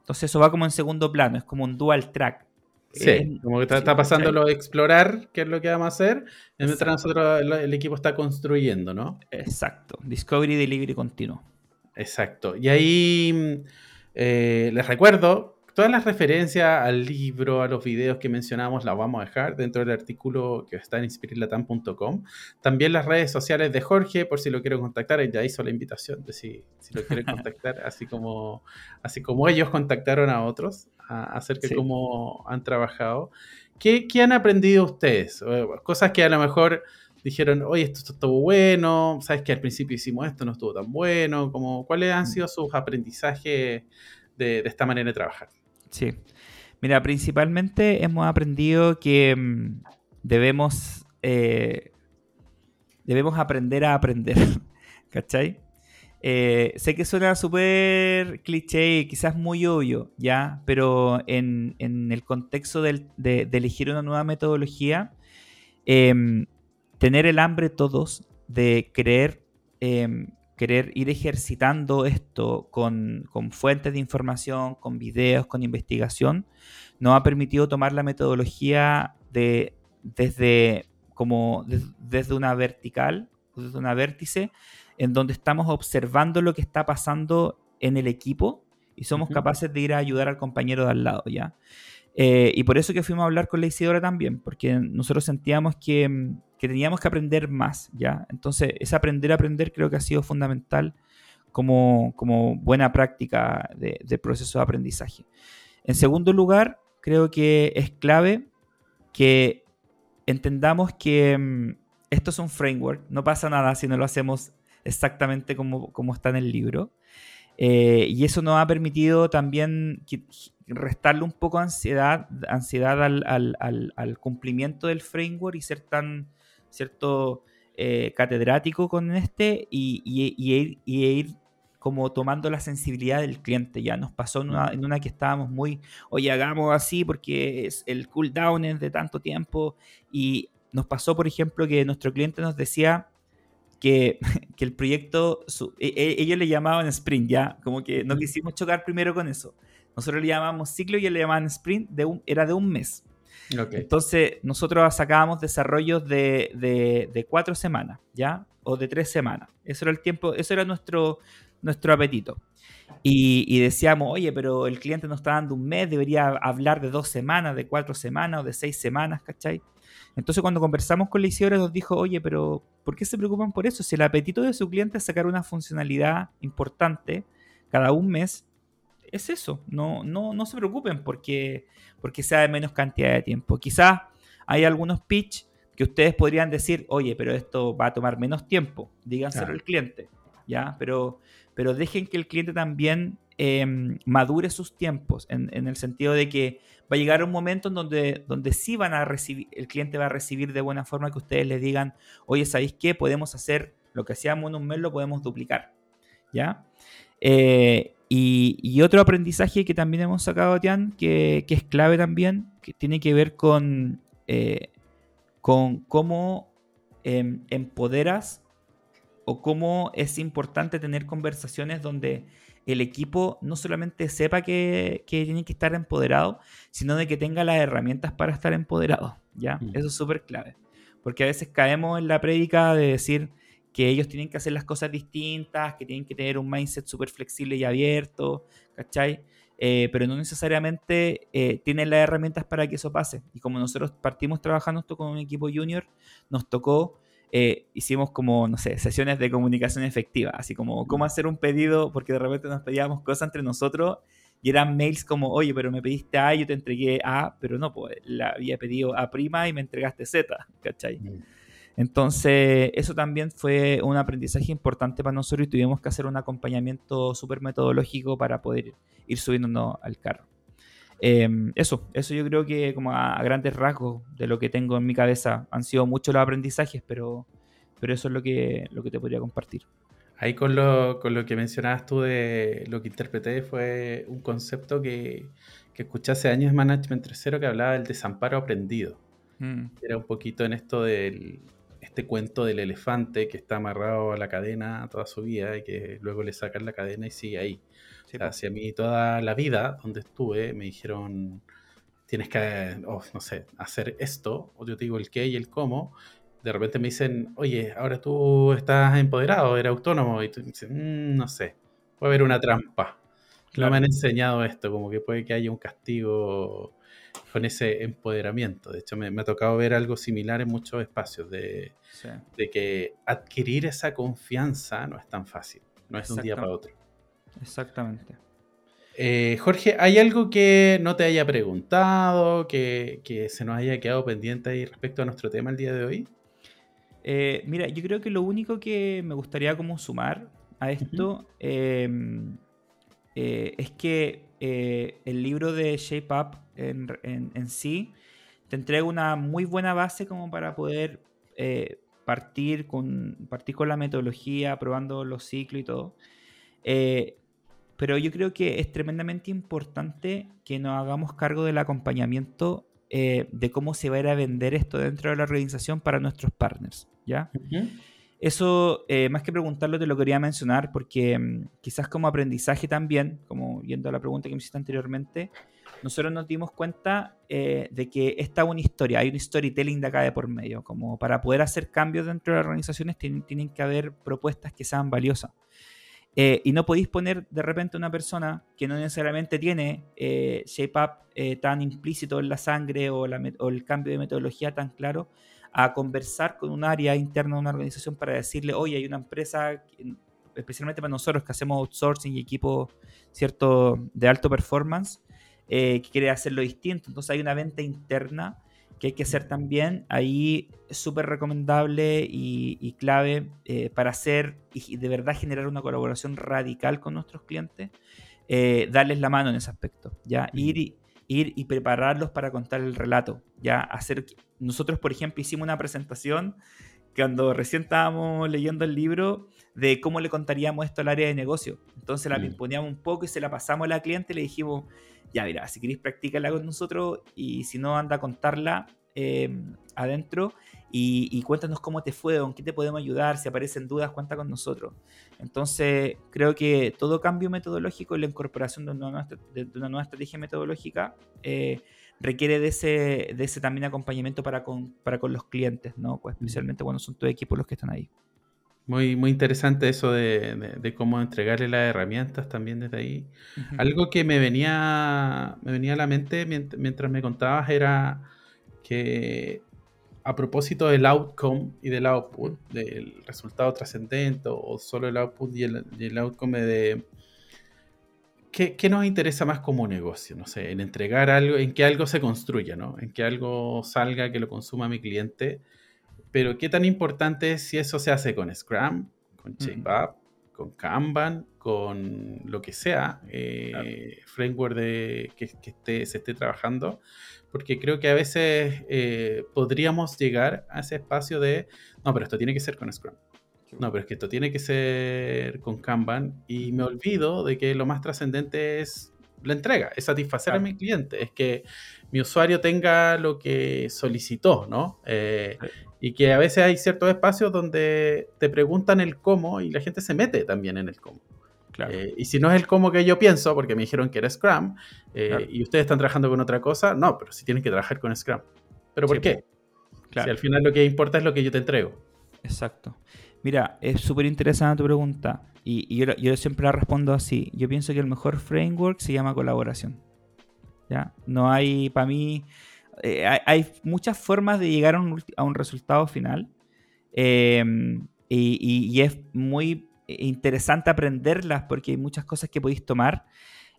Speaker 2: Entonces eso va como en segundo plano, es como un dual track.
Speaker 1: Sí, eh, como que está, pasando lo de explorar, qué es lo que vamos a hacer, mientras nosotros el, equipo está construyendo, ¿no?
Speaker 2: Exacto, Discovery Delivery continuo.
Speaker 1: Exacto. Y ahí eh, les recuerdo Todas las referencias al libro, a los videos que mencionamos, las vamos a dejar dentro del artículo que está en inspirirlatam.com. También las redes sociales de Jorge, por si lo quiero contactar, él ya hizo la invitación de si, si lo quieren contactar, así como, así como ellos contactaron a otros acerca de cómo han trabajado. ¿Qué, ¿Qué, han aprendido ustedes? Cosas que a lo mejor dijeron, oye, esto, estuvo bueno, sabes que al principio hicimos esto, no estuvo tan bueno, como, ¿cuáles han mm. sido sus aprendizajes de, de esta manera de trabajar?
Speaker 2: Sí. Mira, principalmente hemos aprendido que mm, debemos, eh, debemos aprender a aprender. ¿Cachai? Eh, sé que suena súper cliché quizás muy obvio, ¿ya? Pero en, el contexto de, elegir una nueva metodología, em, tener el hambre todos de creer em, querer ir ejercitando esto con, fuentes de información, con videos, con investigación, nos ha permitido tomar la metodología de, desde, como, desde una vertical, desde una vértice, en donde estamos observando lo que está pasando en el equipo y somos capaces de ir a ayudar al compañero de al lado, ¿ya? Eh, y por eso que fuimos a hablar con la Isidora también, porque nosotros sentíamos que, teníamos que aprender más, ¿ya? Entonces, ese aprender a aprender creo que ha sido fundamental como, como buena práctica de, de, proceso de aprendizaje. En segundo lugar, creo que es clave que entendamos que mm, esto es un framework, no pasa nada si no lo hacemos exactamente como, como está en el libro. Eh, y eso nos ha permitido también restarle un poco ansiedad, ansiedad al, cumplimiento del framework y ser tan, cierto, eh, catedrático con este y, ir, como tomando la sensibilidad del cliente. Ya nos pasó en una, en una, que estábamos muy, oye, hagamos así porque es, el cooldown es de tanto tiempo. Y nos pasó, por ejemplo, que nuestro cliente nos decía, que, el proyecto, e, e, ellos le llamaban sprint, ya, como que no quisimos chocar primero con eso. Nosotros le llamábamos ciclo y ellos le llamaban sprint, de un, era de un mes. Entonces, nosotros sacábamos desarrollos de, de, cuatro semanas, ¿ya? O de tres semanas. Eso era el tiempo, eso era nuestro, nuestro apetito. Y, y, decíamos, oye, pero el cliente nos está dando un mes, debería hablar de dos semanas, de cuatro semanas o de seis semanas, ¿cachai? Entonces cuando conversamos con la nos dijo, oye, pero ¿por qué se preocupan por eso? Si el apetito de su cliente es sacar una funcionalidad importante cada un mes, es eso. No, no, no se preocupen porque, porque sea de menos cantidad de tiempo. Quizás hay algunos pitch que ustedes podrían decir, oye, pero esto va a tomar menos tiempo, díganselo al cliente, ¿ya? Pero, pero dejen que el cliente también Em, madure sus tiempos, en, el sentido de que va a llegar un momento en donde, donde sí van a recibir, el cliente va a recibir de buena forma que ustedes le digan, oye, ¿sabéis qué? Podemos hacer lo que hacíamos en un mes, lo podemos duplicar, ¿ya? Eh, y, otro aprendizaje que también hemos sacado, Tian, que, que es clave también, que tiene que ver con, eh, con cómo em, empoderas o cómo es importante tener conversaciones donde el equipo no solamente sepa que, tiene que estar empoderado, sino de que tenga las herramientas para estar empoderado. ¿ya? Mm. Eso es súper clave. Porque a veces caemos en la prédica de decir que ellos tienen que hacer las cosas distintas, que tienen que tener un mindset súper flexible y abierto, ¿cachai? eh, pero no necesariamente eh, tienen las herramientas para que eso pase. Y como nosotros partimos trabajando esto con un equipo junior, nos tocó, eh, hicimos como, no sé, sesiones de comunicación efectiva, así como cómo hacer un pedido, porque de repente nos pedíamos cosas entre nosotros y eran mails como, oye, pero me pediste A, yo te entregué A, pero no, pues la había pedido A prima y me entregaste Z, ¿cachai? Mm. Entonces, eso también fue un aprendizaje importante para nosotros y tuvimos que hacer un acompañamiento súper metodológico para poder ir subiéndonos al carro. Em, eso, eso yo creo que como a, grandes rasgos de lo que tengo en mi cabeza han sido muchos los aprendizajes, pero, pero eso es lo que, lo que te podría compartir.
Speaker 1: Ahí con lo, con lo que mencionabas tú de lo que interpreté fue un concepto que, que escuché hace años en Management 3.0 que hablaba del desamparo aprendido. Mm. Era un poquito en esto del este cuento del elefante que está amarrado a la cadena toda su vida y que luego le sacan la cadena y sigue ahí. hacia mí toda la vida donde estuve me dijeron, tienes que, oh, no sé, hacer esto, o yo te digo el qué y el cómo. De repente me dicen, oye, ahora tú estás empoderado, eres autónomo, y tú dices, mm, no sé, puede haber una trampa. No me han enseñado esto, como que puede que haya un castigo con ese empoderamiento. De hecho, me, ha tocado ver algo similar en muchos espacios, de, de, que adquirir esa confianza no es tan fácil, no es de un día para otro.
Speaker 2: Exactamente.
Speaker 1: Eh, Jorge, ¿hay algo que no te haya preguntado, que, que, se nos haya quedado pendiente ahí respecto a nuestro tema el día de hoy?
Speaker 2: Eh, mira, yo creo que lo único que me gustaría como sumar a esto eh, es que el libro de Shape Up en, sí, te entrega una muy buena base como para poder eh, partir, con, partir la metodología, probando los ciclos y todo. Eh, pero yo creo que es tremendamente importante que nos hagamos cargo del acompañamiento eh, de cómo se va a ir a vender esto dentro de la organización para nuestros partners, ¿ya? Eso, más que preguntarlo, te lo quería mencionar porque mm, quizás como aprendizaje también, como yendo a la pregunta que me hiciste anteriormente, nosotros nos dimos cuenta eh, de que esta es una historia, hay un storytelling de acá de por medio, como para poder hacer cambios dentro de las organizaciones tienen, tienen que haber propuestas que sean valiosas. Eh, y no podéis poner de repente una persona que no necesariamente tiene eh, shape up tan implícito en la sangre o, o, el cambio de metodología tan claro a conversar con un área interna de una organización para decirle, oye, hay una empresa, especialmente para nosotros que hacemos outsourcing y equipos cierto, de alto performance, eh, que quiere hacerlo distinto. Entonces hay una venta interna que hay que hacer también ahí súper recomendable y, clave eh, para hacer y de verdad generar una colaboración radical con nuestros clientes, eh, darles la mano en ese aspecto, ¿ya? Ir y, ir y prepararlos para contar el relato, ¿ya? Hacer, nosotros, por ejemplo, hicimos una presentación cuando recién estábamos leyendo el libro de cómo le contaríamos esto al área de negocio. Entonces la poníamos un poco y se la pasamos a la cliente y le dijimos, ya mira, si queréis practícala con nosotros y si no, anda a contarla em, adentro y, cuéntanos cómo te fue, en qué te podemos ayudar, si aparecen dudas, cuenta con nosotros. Entonces, creo que todo cambio metodológico y la incorporación de una nueva, de una nueva estrategia metodológica eh, requiere de ese, de ese también acompañamiento para con, para con los clientes, ¿no? Pues especialmente cuando son tus equipos los que están ahí.
Speaker 1: Muy, muy interesante eso de, cómo entregarle las herramientas también desde ahí. Algo que me venía, me venía a la mente mientras me contabas era que a propósito del outcome y del output, del resultado trascendente o solo el output y el, outcome de... ¿qué, ¿qué, nos interesa más como negocio? No sé, en entregar algo, en que algo se construya, ¿no? En que algo salga, que lo consuma mi cliente pero qué tan importante es si eso se hace con Scrum, con ShapeUp, con Kanban, con lo que sea, eh, framework de, que, esté, se esté trabajando, porque creo que a veces eh, podríamos llegar a ese espacio de, no, pero esto tiene que ser con Scrum. No, pero es que esto tiene que ser con Kanban y me olvido de que lo más trascendente es la entrega, es satisfacer a mi cliente, es que mi usuario tenga lo que solicitó, ¿no? Eh, y que a veces hay ciertos espacios donde te preguntan el cómo y la gente se mete también en el cómo. Eh, y si no es el cómo que yo pienso, porque me dijeron que era Scrum, eh, y ustedes están trabajando con otra cosa, no, pero si tienen que trabajar con Scrum. ¿Pero por qué? Si al final lo que importa es lo que yo te entrego.
Speaker 2: Exacto. Mira, es súper interesante tu pregunta. y, yo, siempre la respondo así. Yo pienso que el mejor framework se llama colaboración. ¿Ya? No hay, para mí, eh, hay, muchas formas de llegar a un, resultado final. Em, y, es muy interesante aprenderlas porque hay muchas cosas que podéis tomar.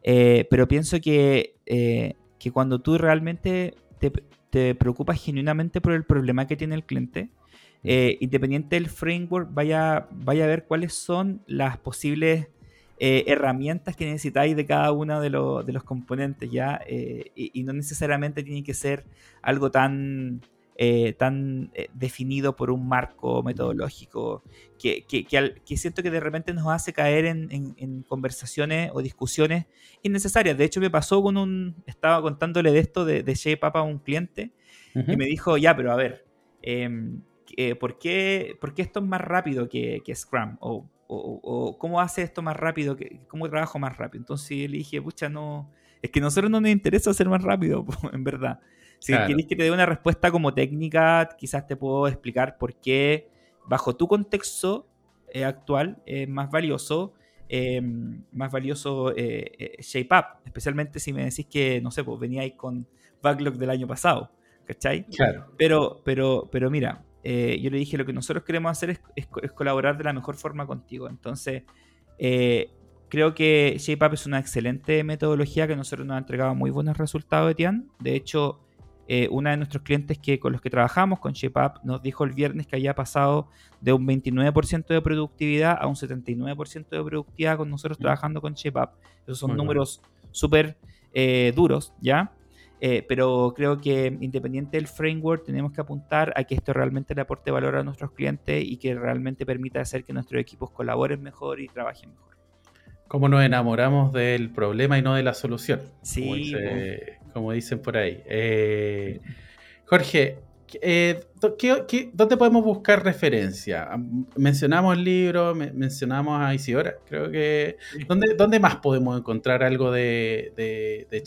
Speaker 2: Eh, pero pienso que, eh, que, cuando tú realmente te, te preocupas genuinamente por el problema que tiene el cliente, eh, independiente del framework, vaya, vaya a ver cuáles son las posibles eh, herramientas que necesitáis de cada uno de, de los componentes, ¿ya? Eh, y, no necesariamente tiene que ser algo tan, tan definido por un marco metodológico que, que, siento que de repente nos hace caer en, conversaciones o discusiones innecesarias. De hecho, me pasó con un... Estaba contándole de esto de, de Shape a un cliente y me dijo, ya, pero a ver... Em, eh, ¿por, qué, esto es más rápido que, Scrum? O, cómo hace esto más rápido, cómo trabajo más rápido. Entonces le dije, pucha, no, es que a nosotros no nos interesa hacer más rápido, en verdad. Si queréis que te dé una respuesta como técnica, quizás te puedo explicar por qué, bajo tu contexto eh, actual, es más valioso, em, más valioso eh, ShapeUp, especialmente si me decís que, no sé, pues veníais con backlog del año pasado, ¿cachai? Claro. Pero, pero, pero mira, eh, yo le dije, lo que nosotros queremos hacer es, colaborar de la mejor forma contigo. Entonces, eh, creo que ShapeUp es una excelente metodología que nosotros nos ha entregado muy buenos resultados, Etienne. De hecho, eh, una de nuestros clientes que, con los que trabajamos con ShapeUp nos dijo el viernes que había pasado de un 29% de productividad a un 79% de productividad con nosotros mm. trabajando con ShapeUp. Esos son números súper duros, ¿ya? Eh, pero creo que independiente del framework tenemos que apuntar a que esto realmente le aporte valor a nuestros clientes y que realmente permita hacer que nuestros equipos colaboren mejor y trabajen mejor.
Speaker 1: ¿Cómo nos enamoramos del problema y no de la solución? Sí. Como, dicen por ahí. Eh, Jorge, eh, dónde podemos buscar referencia? Mencionamos el libro, mencionamos a Isidora, creo que... ¿dónde, ¿Dónde, más podemos encontrar algo de, de, de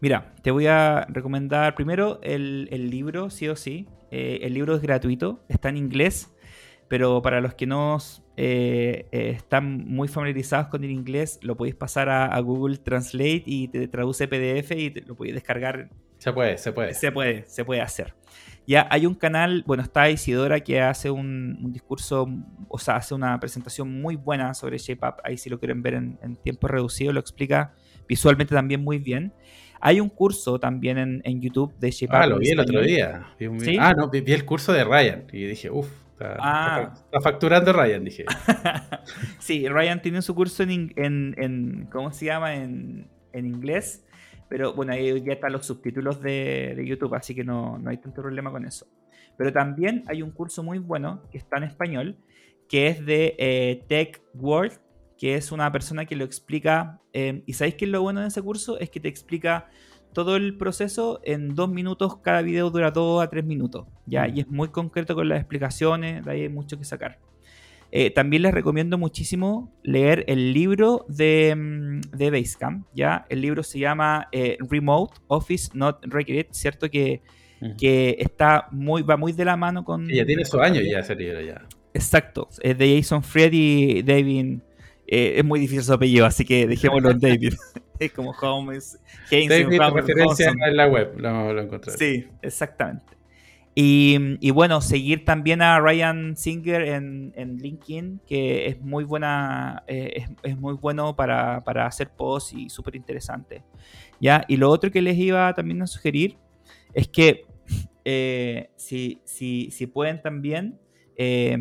Speaker 2: Mira, te voy a recomendar primero el, libro, sí o sí. Eh, el libro es gratuito, está en inglés, pero para los que no eh, eh, están muy familiarizados con el inglés, lo podéis pasar a, Google Translate y te traduce PDF y lo podéis descargar.
Speaker 1: Se puede, se puede.
Speaker 2: Se puede, se puede hacer. Ya hay un canal, bueno, está Isidora que hace un, discurso, o sea, hace una presentación muy buena sobre ShapeUp. Ahí si lo quieren ver en, en tiempo reducido, lo explica visualmente también muy bien. Hay un curso también en, YouTube de Shape
Speaker 1: Ah, lo vi el otro día. Ah, no, vi, el curso de Ryan y dije, uff, ah. está, facturando Ryan, dije.
Speaker 2: sí, Ryan tiene su curso en, en, ¿cómo se llama? En, inglés, pero bueno, ahí ya están los subtítulos de, YouTube, así que no, no hay tanto problema con eso. Pero también hay un curso muy bueno que está en español, que es de eh, Tech World, que es una persona que lo explica. Eh, ¿Y sabéis qué es lo bueno de ese curso? Es que te explica todo el proceso en dos minutos, cada video dura dos a tres minutos, ¿ya? Mm. Y es muy concreto con las explicaciones, de ahí hay mucho que sacar. Eh, también les recomiendo muchísimo leer el libro de, mm, de Basecamp, ¿ya? El libro se llama eh, Remote Office Not Required, ¿cierto? Que, que está muy, va muy de la mano con...
Speaker 1: ya tiene su años ya ese libro, ya.
Speaker 2: Exacto, es de Jason Fried y David eh, es muy difícil su apellido, así que dejémoslo en David. es como Holmes.
Speaker 1: David, referencia en la web, lo, lo encontré.
Speaker 2: Sí, exactamente. Y, bueno, seguir también a Ryan Singer en, LinkedIn, que es muy buena, eh, es, muy bueno para, hacer posts y súper interesante. ¿ya? Y lo otro que les iba también a sugerir es que eh, si, si, si, pueden también eh,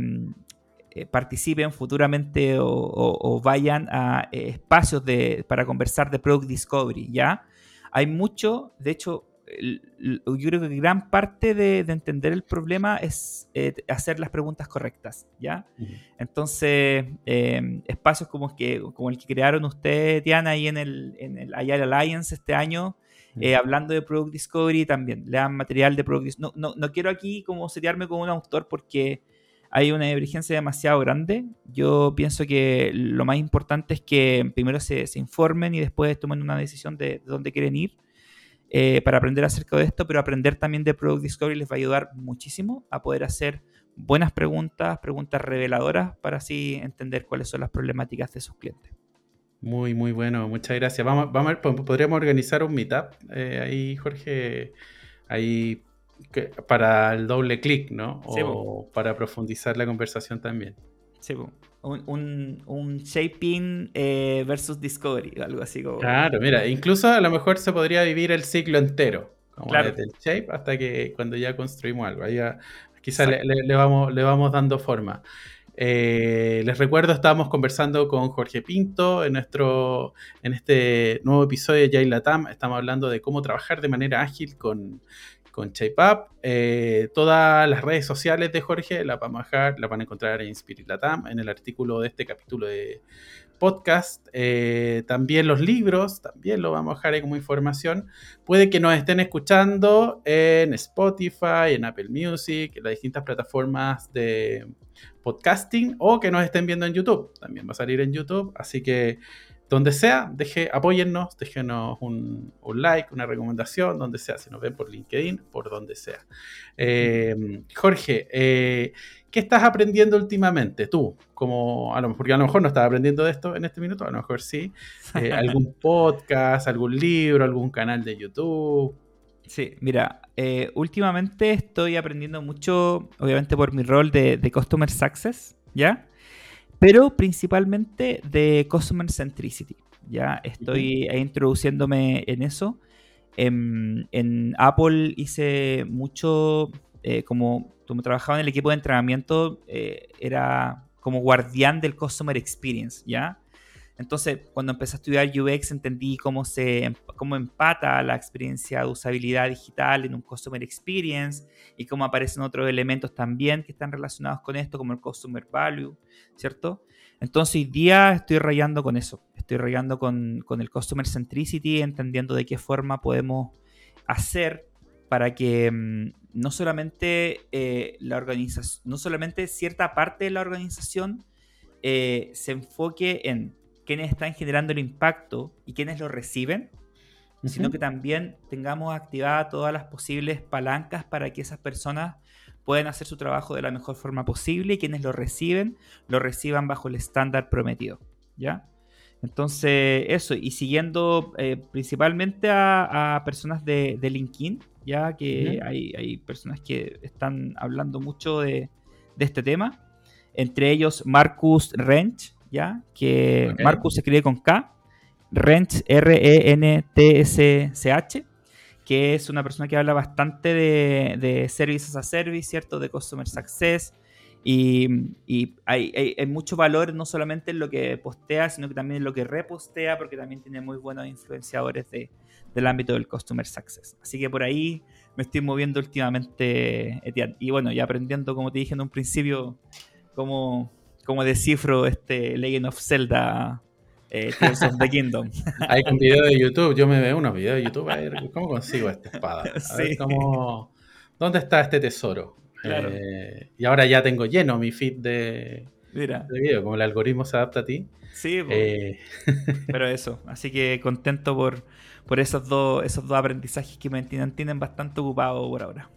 Speaker 2: participen futuramente o, vayan a eh, espacios de, para conversar de Product Discovery, ¿ya? Hay mucho, de hecho, yo creo que gran parte de, entender el problema es eh, hacer las preguntas correctas, ¿ya? Entonces, em, espacios como, que, como el que crearon ustedes, Diana, ahí en el, en el Agile Alliance este año, hablando de Product Discovery también, le dan material de Product Discovery. No, no, no, quiero aquí como seriarme como un autor porque hay una divergencia demasiado grande. Yo pienso que lo más importante es que primero se, informen y después tomen una decisión de, dónde quieren ir eh, para aprender acerca de esto, pero aprender también de Product Discovery les va a ayudar muchísimo a poder hacer buenas preguntas, preguntas reveladoras para así entender cuáles son las problemáticas de sus clientes.
Speaker 1: Muy, muy bueno, muchas gracias. Vamos, vamos a ver, podríamos organizar un meetup eh, ahí, Jorge, ahí para el doble clic, ¿no? O para profundizar la conversación también.
Speaker 2: Sí, un, un, shaping eh, versus discovery, algo así como.
Speaker 1: Claro, mira, incluso a lo mejor se podría vivir el ciclo entero, como desde el shape hasta que cuando ya construimos algo. Ahí quizás le, vamos, le vamos dando forma. Eh, les recuerdo, estábamos conversando con Jorge Pinto en, nuestro, en este nuevo episodio de Jail Latam. Estamos hablando de cómo trabajar de manera ágil con, con ShapeUp. Eh, todas las redes sociales de Jorge las van a dejar, las van a encontrar en Spirit Latam, en el artículo de este capítulo de podcast. Eh, también los libros, también lo vamos a dejar ahí como información. Puede que nos estén escuchando en Spotify, en Apple Music, en las distintas plataformas de podcasting o que nos estén viendo en YouTube. También va a salir en YouTube, así que donde sea, deje, apóyennos, déjenos un, like, una recomendación, donde sea, si nos ven por LinkedIn, por donde sea. Eh, Jorge, eh, ¿qué estás aprendiendo últimamente tú? Como, a lo, porque a lo mejor no estás aprendiendo de esto en este minuto, a lo mejor sí. Eh, ¿Algún podcast, algún libro, algún canal de YouTube?
Speaker 2: Sí, mira, eh, últimamente estoy aprendiendo mucho, obviamente por mi rol de, Customer Success, ¿ya? Pero principalmente de Customer Centricity, ¿ya? Estoy introduciéndome en eso. En, Apple hice mucho, eh, como, como trabajaba en el equipo de entrenamiento, eh, era como guardián del Customer Experience, ¿ya? Entonces, cuando empecé a estudiar UX, entendí cómo, se, cómo empata la experiencia de usabilidad digital en un Customer Experience y cómo aparecen otros elementos también que están relacionados con esto, como el Customer Value, ¿cierto? Entonces, hoy día estoy rayando con eso. Estoy rayando con, el Customer Centricity, entendiendo de qué forma podemos hacer para que mm, no solamente eh, la organización, no solamente cierta parte de la organización eh, se enfoque en quiénes están generando el impacto y quiénes lo reciben, sino que también tengamos activadas todas las posibles palancas para que esas personas puedan hacer su trabajo de la mejor forma posible y quienes lo reciben, lo reciban bajo el estándar prometido. ¿Ya? Entonces, eso, y siguiendo eh, principalmente a, personas de, LinkedIn, ya que hay, personas que están hablando mucho de, de este tema, entre ellos Marcus Rench, ¿ya? Que Marcus se escribe con K, Rentsch, R-E-N-T-S-C-H, que es una persona que habla bastante de, de services a service, ¿cierto? De customer success. Y, hay, mucho valor no solamente en lo que postea, sino que también en lo que repostea, porque también tiene muy buenos influenciadores del ámbito del customer success. Así que por ahí me estoy moviendo últimamente, Etienne. Y bueno, ya aprendiendo, como te dije en un principio, cómo, como descifro este Legend of Zelda eh, Tears of the Kingdom.
Speaker 1: Hay un video de YouTube, yo me veo unos videos de YouTube, a ver cómo consigo esta espada. A ver cómo, ¿Dónde está este tesoro? Eh, y ahora ya tengo lleno mi feed de, Mira. de video, como el algoritmo se adapta a ti.
Speaker 2: Sí, eh, pero eso, así que contento por, por esos, dos, esos dos aprendizajes que me tienen bastante ocupado por ahora.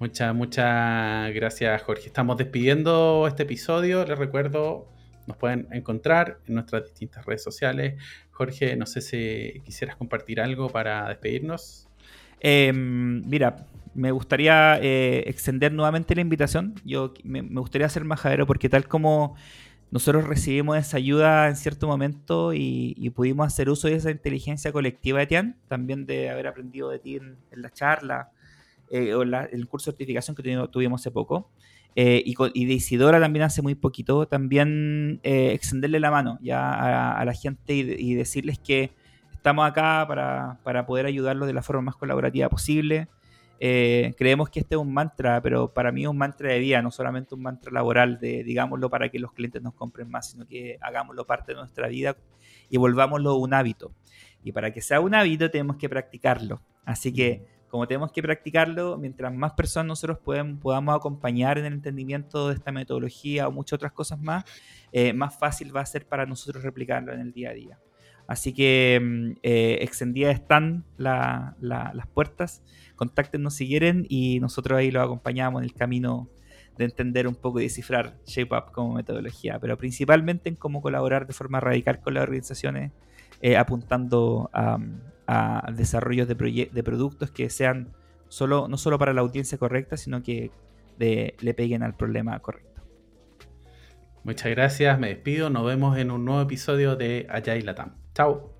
Speaker 1: Muchas, muchas gracias, Jorge. Estamos despidiendo este episodio. Les recuerdo, nos pueden encontrar en nuestras distintas redes sociales. Jorge, no sé si quisieras compartir algo para despedirnos.
Speaker 2: Em, mira, me gustaría eh, extender nuevamente la invitación. Yo me, gustaría ser majadero porque tal como nosotros recibimos esa ayuda en cierto momento y, pudimos hacer uso de esa inteligencia colectiva de Tian, también de haber aprendido de ti en la charla, eh, el curso de certificación que tuvimos hace poco, eh, y, de Isidora también hace muy poquito, también eh, extenderle la mano ya a, la gente y, decirles que estamos acá para, poder ayudarlos de la forma más colaborativa posible. creemos que este es un mantra, pero para mí es un mantra de vida, no solamente un mantra laboral de, digámoslo, para que los clientes nos compren más, sino que hagámoslo parte de nuestra vida y volvámoslo un hábito. Y para que sea un hábito tenemos que practicarlo. Así que como tenemos que practicarlo, mientras más personas nosotros podamos acompañar en el entendimiento de esta metodología o muchas otras cosas más, eh, más fácil va a ser para nosotros replicarlo en el día a día. Así que mm, eh, extendidas están las puertas, contáctenos si quieren y nosotros ahí los acompañamos en el camino de entender un poco y descifrar ShapeUp como metodología, pero principalmente en cómo colaborar de forma radical con las organizaciones, eh, apuntando a, desarrollos de, de, productos que sean solo, no solo para la audiencia correcta, sino que le peguen al problema correcto.
Speaker 1: Muchas gracias, me despido, nos vemos en un nuevo episodio de Agile Latam. Chao.